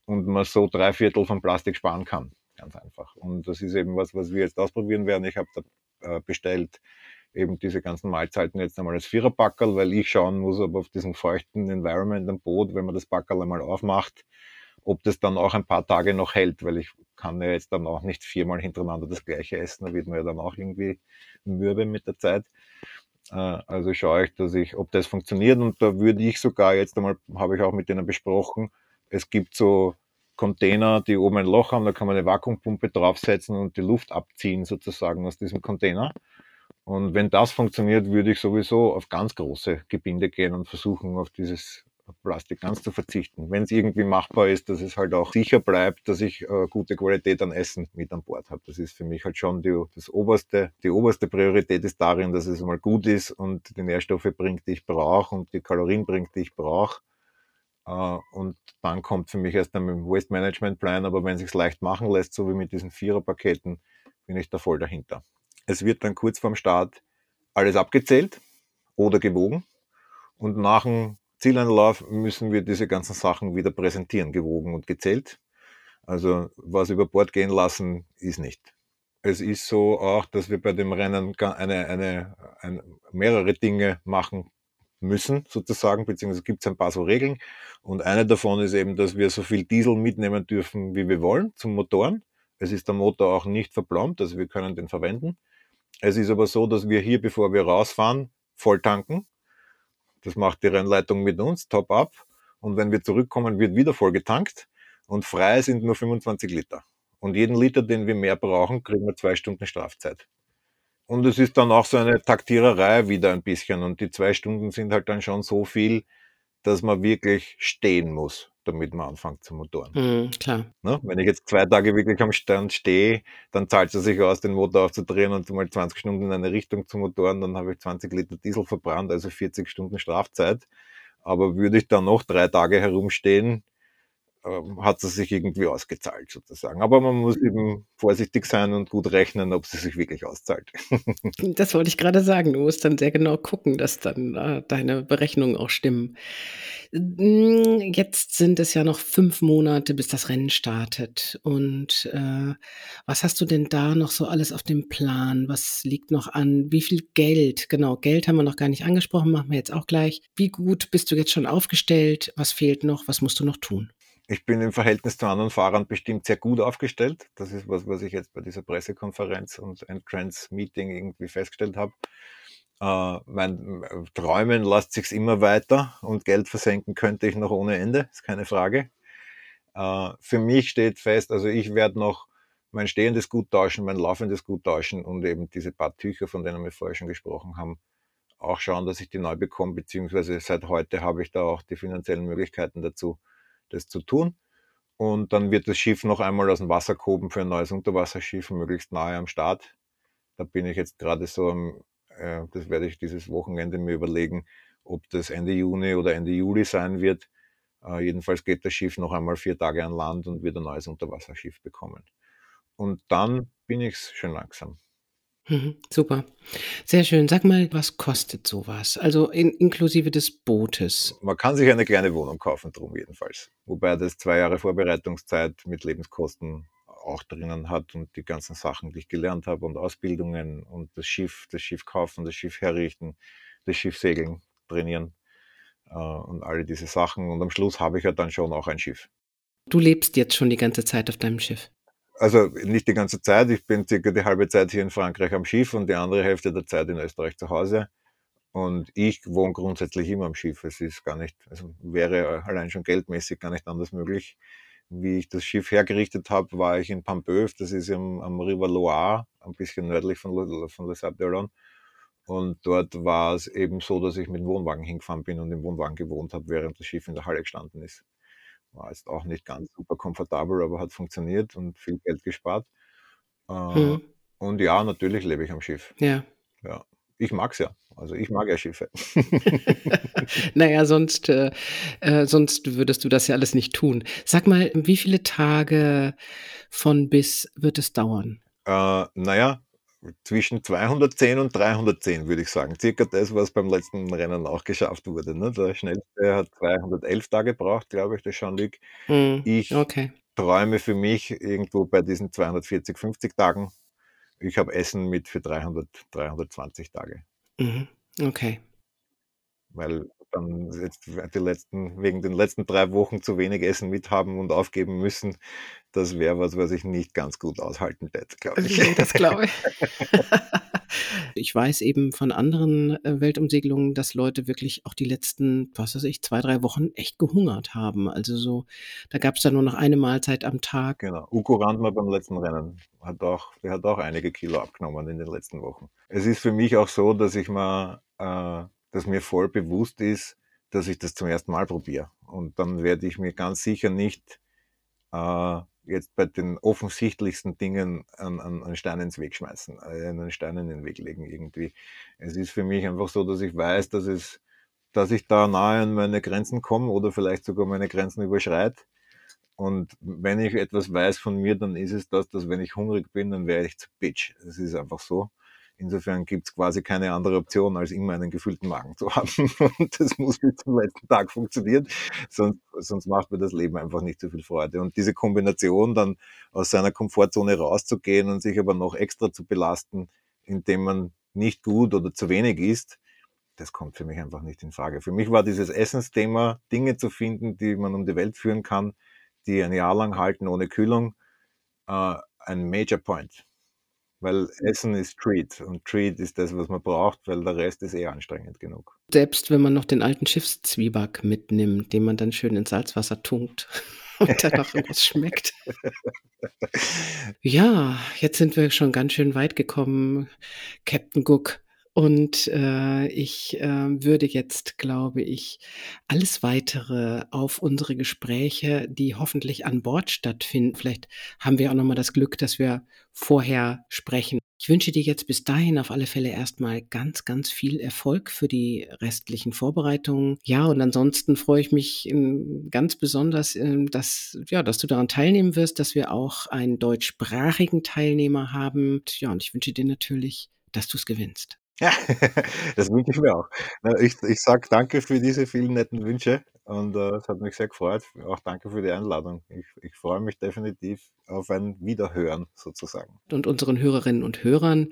und man so drei Viertel von Plastik sparen kann. Ganz einfach. Und das ist eben was, was wir jetzt ausprobieren werden. Ich habe da äh, bestellt eben diese ganzen Mahlzeiten jetzt einmal als Viererpackerl, weil ich schauen muss, ob auf diesem feuchten Environment am Boot, wenn man das Packerl einmal aufmacht, ob das dann auch ein paar Tage noch hält, weil ich kann ja jetzt dann auch nicht viermal hintereinander das gleiche essen, da wird man ja dann auch irgendwie mürbe mit der Zeit. Äh, also schaue ich, dass ich, ob das funktioniert und da würde ich sogar jetzt einmal, habe ich auch mit denen besprochen, es gibt so Container, die oben ein Loch haben, da kann man eine Vakuumpumpe draufsetzen und die Luft abziehen sozusagen aus diesem Container. Und wenn das funktioniert, würde ich sowieso auf ganz große Gebinde gehen und versuchen, auf dieses Plastik ganz zu verzichten. Wenn es irgendwie machbar ist, dass es halt auch sicher bleibt, dass ich äh, gute Qualität an Essen mit an Bord habe. Das ist für mich halt schon die, das oberste, die oberste Priorität ist darin, dass es mal gut ist und die Nährstoffe bringt, die ich brauche und die Kalorien bringt, die ich brauche. Uh, und dann kommt für mich erst ein Waste Management Plan, aber wenn es sich leicht machen lässt, so wie mit diesen Viererpaketen, bin ich da voll dahinter. Es wird dann kurz vorm Start alles abgezählt oder gewogen und nach dem Zieleinlauf müssen wir diese ganzen Sachen wieder präsentieren, gewogen und gezählt. Also was über Bord gehen lassen ist nicht. Es ist so auch, dass wir bei dem Rennen eine, eine, eine mehrere Dinge machen müssen, sozusagen, beziehungsweise gibt es ein paar so Regeln. Und eine davon ist eben, dass wir so viel Diesel mitnehmen dürfen, wie wir wollen, zum Motoren. Es ist der Motor auch nicht verplombt, also wir können den verwenden. Es ist aber so, dass wir hier, bevor wir rausfahren, voll tanken. Das macht die Rennleitung mit uns, top up. Und wenn wir zurückkommen, wird wieder voll getankt. Und frei sind nur 25 Liter. Und jeden Liter, den wir mehr brauchen, kriegen wir zwei Stunden Strafzeit. Und es ist dann auch so eine Taktiererei wieder ein bisschen. Und die zwei Stunden sind halt dann schon so viel, dass man wirklich stehen muss. Damit man anfängt zu motoren. Mhm, klar. Ne? Wenn ich jetzt zwei Tage wirklich am Stand stehe, dann zahlt es sich aus, den Motor aufzudrehen und mal 20 Stunden in eine Richtung zu motoren, dann habe ich 20 Liter Diesel verbrannt, also 40 Stunden Strafzeit. Aber würde ich dann noch drei Tage herumstehen, hat es sich irgendwie ausgezahlt sozusagen. Aber man muss eben vorsichtig sein und gut rechnen, ob es sich wirklich auszahlt. Das wollte ich gerade sagen. Du musst dann sehr genau gucken, dass dann äh, deine Berechnungen auch stimmen. Hm, jetzt sind es ja noch fünf Monate, bis das Rennen startet. Und äh, was hast du denn da noch so alles auf dem Plan? Was liegt noch an? Wie viel Geld? Genau, Geld haben wir noch gar nicht angesprochen, machen wir jetzt auch gleich. Wie gut bist du jetzt schon aufgestellt? Was fehlt noch? Was musst du noch tun? Ich bin im Verhältnis zu anderen Fahrern bestimmt sehr gut aufgestellt. Das ist was, was ich jetzt bei dieser Pressekonferenz und Entrance-Meeting irgendwie festgestellt habe. Äh, mein äh, Träumen lässt sich's immer weiter und Geld versenken könnte ich noch ohne Ende, ist keine Frage. Äh, für mich steht fest, also ich werde noch mein stehendes Gut tauschen, mein laufendes Gut tauschen und eben diese paar Tücher, von denen wir vorher schon gesprochen haben, auch schauen, dass ich die neu bekomme, beziehungsweise seit heute habe ich da auch die finanziellen Möglichkeiten dazu das zu tun. Und dann wird das Schiff noch einmal aus dem Wasser gehoben für ein neues Unterwasserschiff, möglichst nahe am Start. Da bin ich jetzt gerade so, äh, das werde ich dieses Wochenende mir überlegen, ob das Ende Juni oder Ende Juli sein wird. Äh, jedenfalls geht das Schiff noch einmal vier Tage an Land und wird ein neues Unterwasserschiff bekommen. Und dann bin ich schön langsam. Mhm, super. Sehr schön. Sag mal, was kostet sowas? Also in, inklusive des Bootes. Man kann sich eine kleine Wohnung kaufen, drum jedenfalls. Wobei das zwei Jahre Vorbereitungszeit mit Lebenskosten auch drinnen hat und die ganzen Sachen, die ich gelernt habe und Ausbildungen und das Schiff, das Schiff kaufen, das Schiff herrichten, das Schiff segeln, trainieren äh, und alle diese Sachen. Und am Schluss habe ich ja dann schon auch ein Schiff. Du lebst jetzt schon die ganze Zeit auf deinem Schiff also nicht die ganze Zeit. Ich bin circa die halbe Zeit hier in Frankreich am Schiff und die andere Hälfte der Zeit in Österreich zu Hause. Und ich wohne grundsätzlich immer am Schiff. Es ist gar nicht, also wäre allein schon geldmäßig gar nicht anders möglich. Wie ich das Schiff hergerichtet habe, war ich in Pampeuf, das ist am, am River Loire, ein bisschen nördlich von, von Le Sable d'Olonne. Und dort war es eben so, dass ich mit dem Wohnwagen hingefahren bin und im Wohnwagen gewohnt habe, während das Schiff in der Halle gestanden ist. War jetzt auch nicht ganz super komfortabel, aber hat funktioniert und viel Geld gespart. Äh, mhm. Und ja, natürlich lebe ich am Schiff. Ja. Ja. Ich mag es ja. Also ich mag ja Schiffe. naja, sonst, äh, äh, sonst würdest du das ja alles nicht tun. Sag mal, wie viele Tage von bis wird es dauern? Äh, naja, zwischen 210 und 310, würde ich sagen. Circa das, was beim letzten Rennen auch geschafft wurde. Ne? Der schnellste hat 211 Tage gebraucht, glaube ich, der Jean-Luc. Hm, Ich okay. träume für mich irgendwo bei diesen 240, 50 Tagen. Ich habe Essen mit für 300, 320 Tage. Mhm. Okay. Weil dann jetzt die letzten, wegen den letzten drei Wochen zu wenig Essen mithaben und aufgeben müssen, das wäre was, was ich nicht ganz gut aushalten hätte, glaube ich. Nee, das glaube ich. ich weiß eben von anderen äh, Weltumsegelungen, dass Leute wirklich auch die letzten, was weiß ich, zwei, drei Wochen echt gehungert haben. Also so, da gab es dann nur noch eine Mahlzeit am Tag. Genau. Uko Randmer beim letzten Rennen hat auch, der hat auch einige Kilo abgenommen in den letzten Wochen. Es ist für mich auch so, dass ich mal äh, dass mir voll bewusst ist, dass ich das zum ersten Mal probiere. Und dann werde ich mir ganz sicher nicht äh, jetzt bei den offensichtlichsten Dingen einen, einen Stein ins Weg schmeißen, äh, einen Stein in den Weg legen irgendwie. Es ist für mich einfach so, dass ich weiß, dass es, dass ich da nahe an meine Grenzen komme oder vielleicht sogar meine Grenzen überschreite. Und wenn ich etwas weiß von mir, dann ist es das, dass wenn ich hungrig bin, dann wäre ich zu bitch. Es ist einfach so. Insofern gibt es quasi keine andere Option, als immer einen gefüllten Magen zu haben. Und das muss bis zum letzten Tag funktionieren, sonst, sonst macht mir das Leben einfach nicht so viel Freude. Und diese Kombination dann aus seiner Komfortzone rauszugehen und sich aber noch extra zu belasten, indem man nicht gut oder zu wenig isst, das kommt für mich einfach nicht in Frage. Für mich war dieses Essensthema, Dinge zu finden, die man um die Welt führen kann, die ein Jahr lang halten ohne Kühlung, äh, ein Major Point. Weil Essen ist Treat und Treat ist das, was man braucht, weil der Rest ist eh anstrengend genug. Selbst wenn man noch den alten Schiffszwieback mitnimmt, den man dann schön ins Salzwasser tunkt und dann noch irgendwas schmeckt. Ja, jetzt sind wir schon ganz schön weit gekommen, Captain Cook. Und äh, ich äh, würde jetzt, glaube ich, alles weitere auf unsere Gespräche, die hoffentlich an Bord stattfinden. Vielleicht haben wir auch nochmal das Glück, dass wir vorher sprechen. Ich wünsche dir jetzt bis dahin auf alle Fälle erstmal ganz, ganz viel Erfolg für die restlichen Vorbereitungen. Ja, und ansonsten freue ich mich ähm, ganz besonders, ähm, dass, ja, dass du daran teilnehmen wirst, dass wir auch einen deutschsprachigen Teilnehmer haben. Ja, und ich wünsche dir natürlich, dass du es gewinnst. Ja, das wünsche ich mir auch. Ich, ich sage danke für diese vielen netten Wünsche und äh, es hat mich sehr gefreut. Auch danke für die Einladung. Ich, ich freue mich definitiv auf ein Wiederhören sozusagen. Und unseren Hörerinnen und Hörern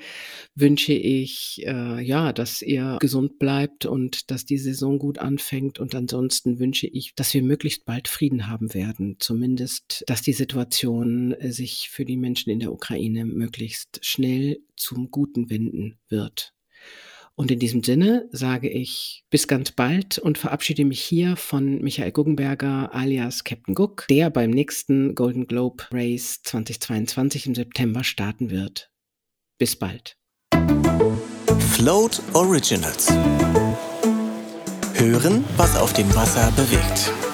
wünsche ich, äh, ja, dass ihr gesund bleibt und dass die Saison gut anfängt. Und ansonsten wünsche ich, dass wir möglichst bald Frieden haben werden. Zumindest, dass die Situation äh, sich für die Menschen in der Ukraine möglichst schnell zum Guten wenden wird. Und in diesem Sinne sage ich bis ganz bald und verabschiede mich hier von Michael Guggenberger alias Captain Cook, der beim nächsten Golden Globe Race 2022 im September starten wird. Bis bald. Float Originals. Hören, was auf dem Wasser bewegt.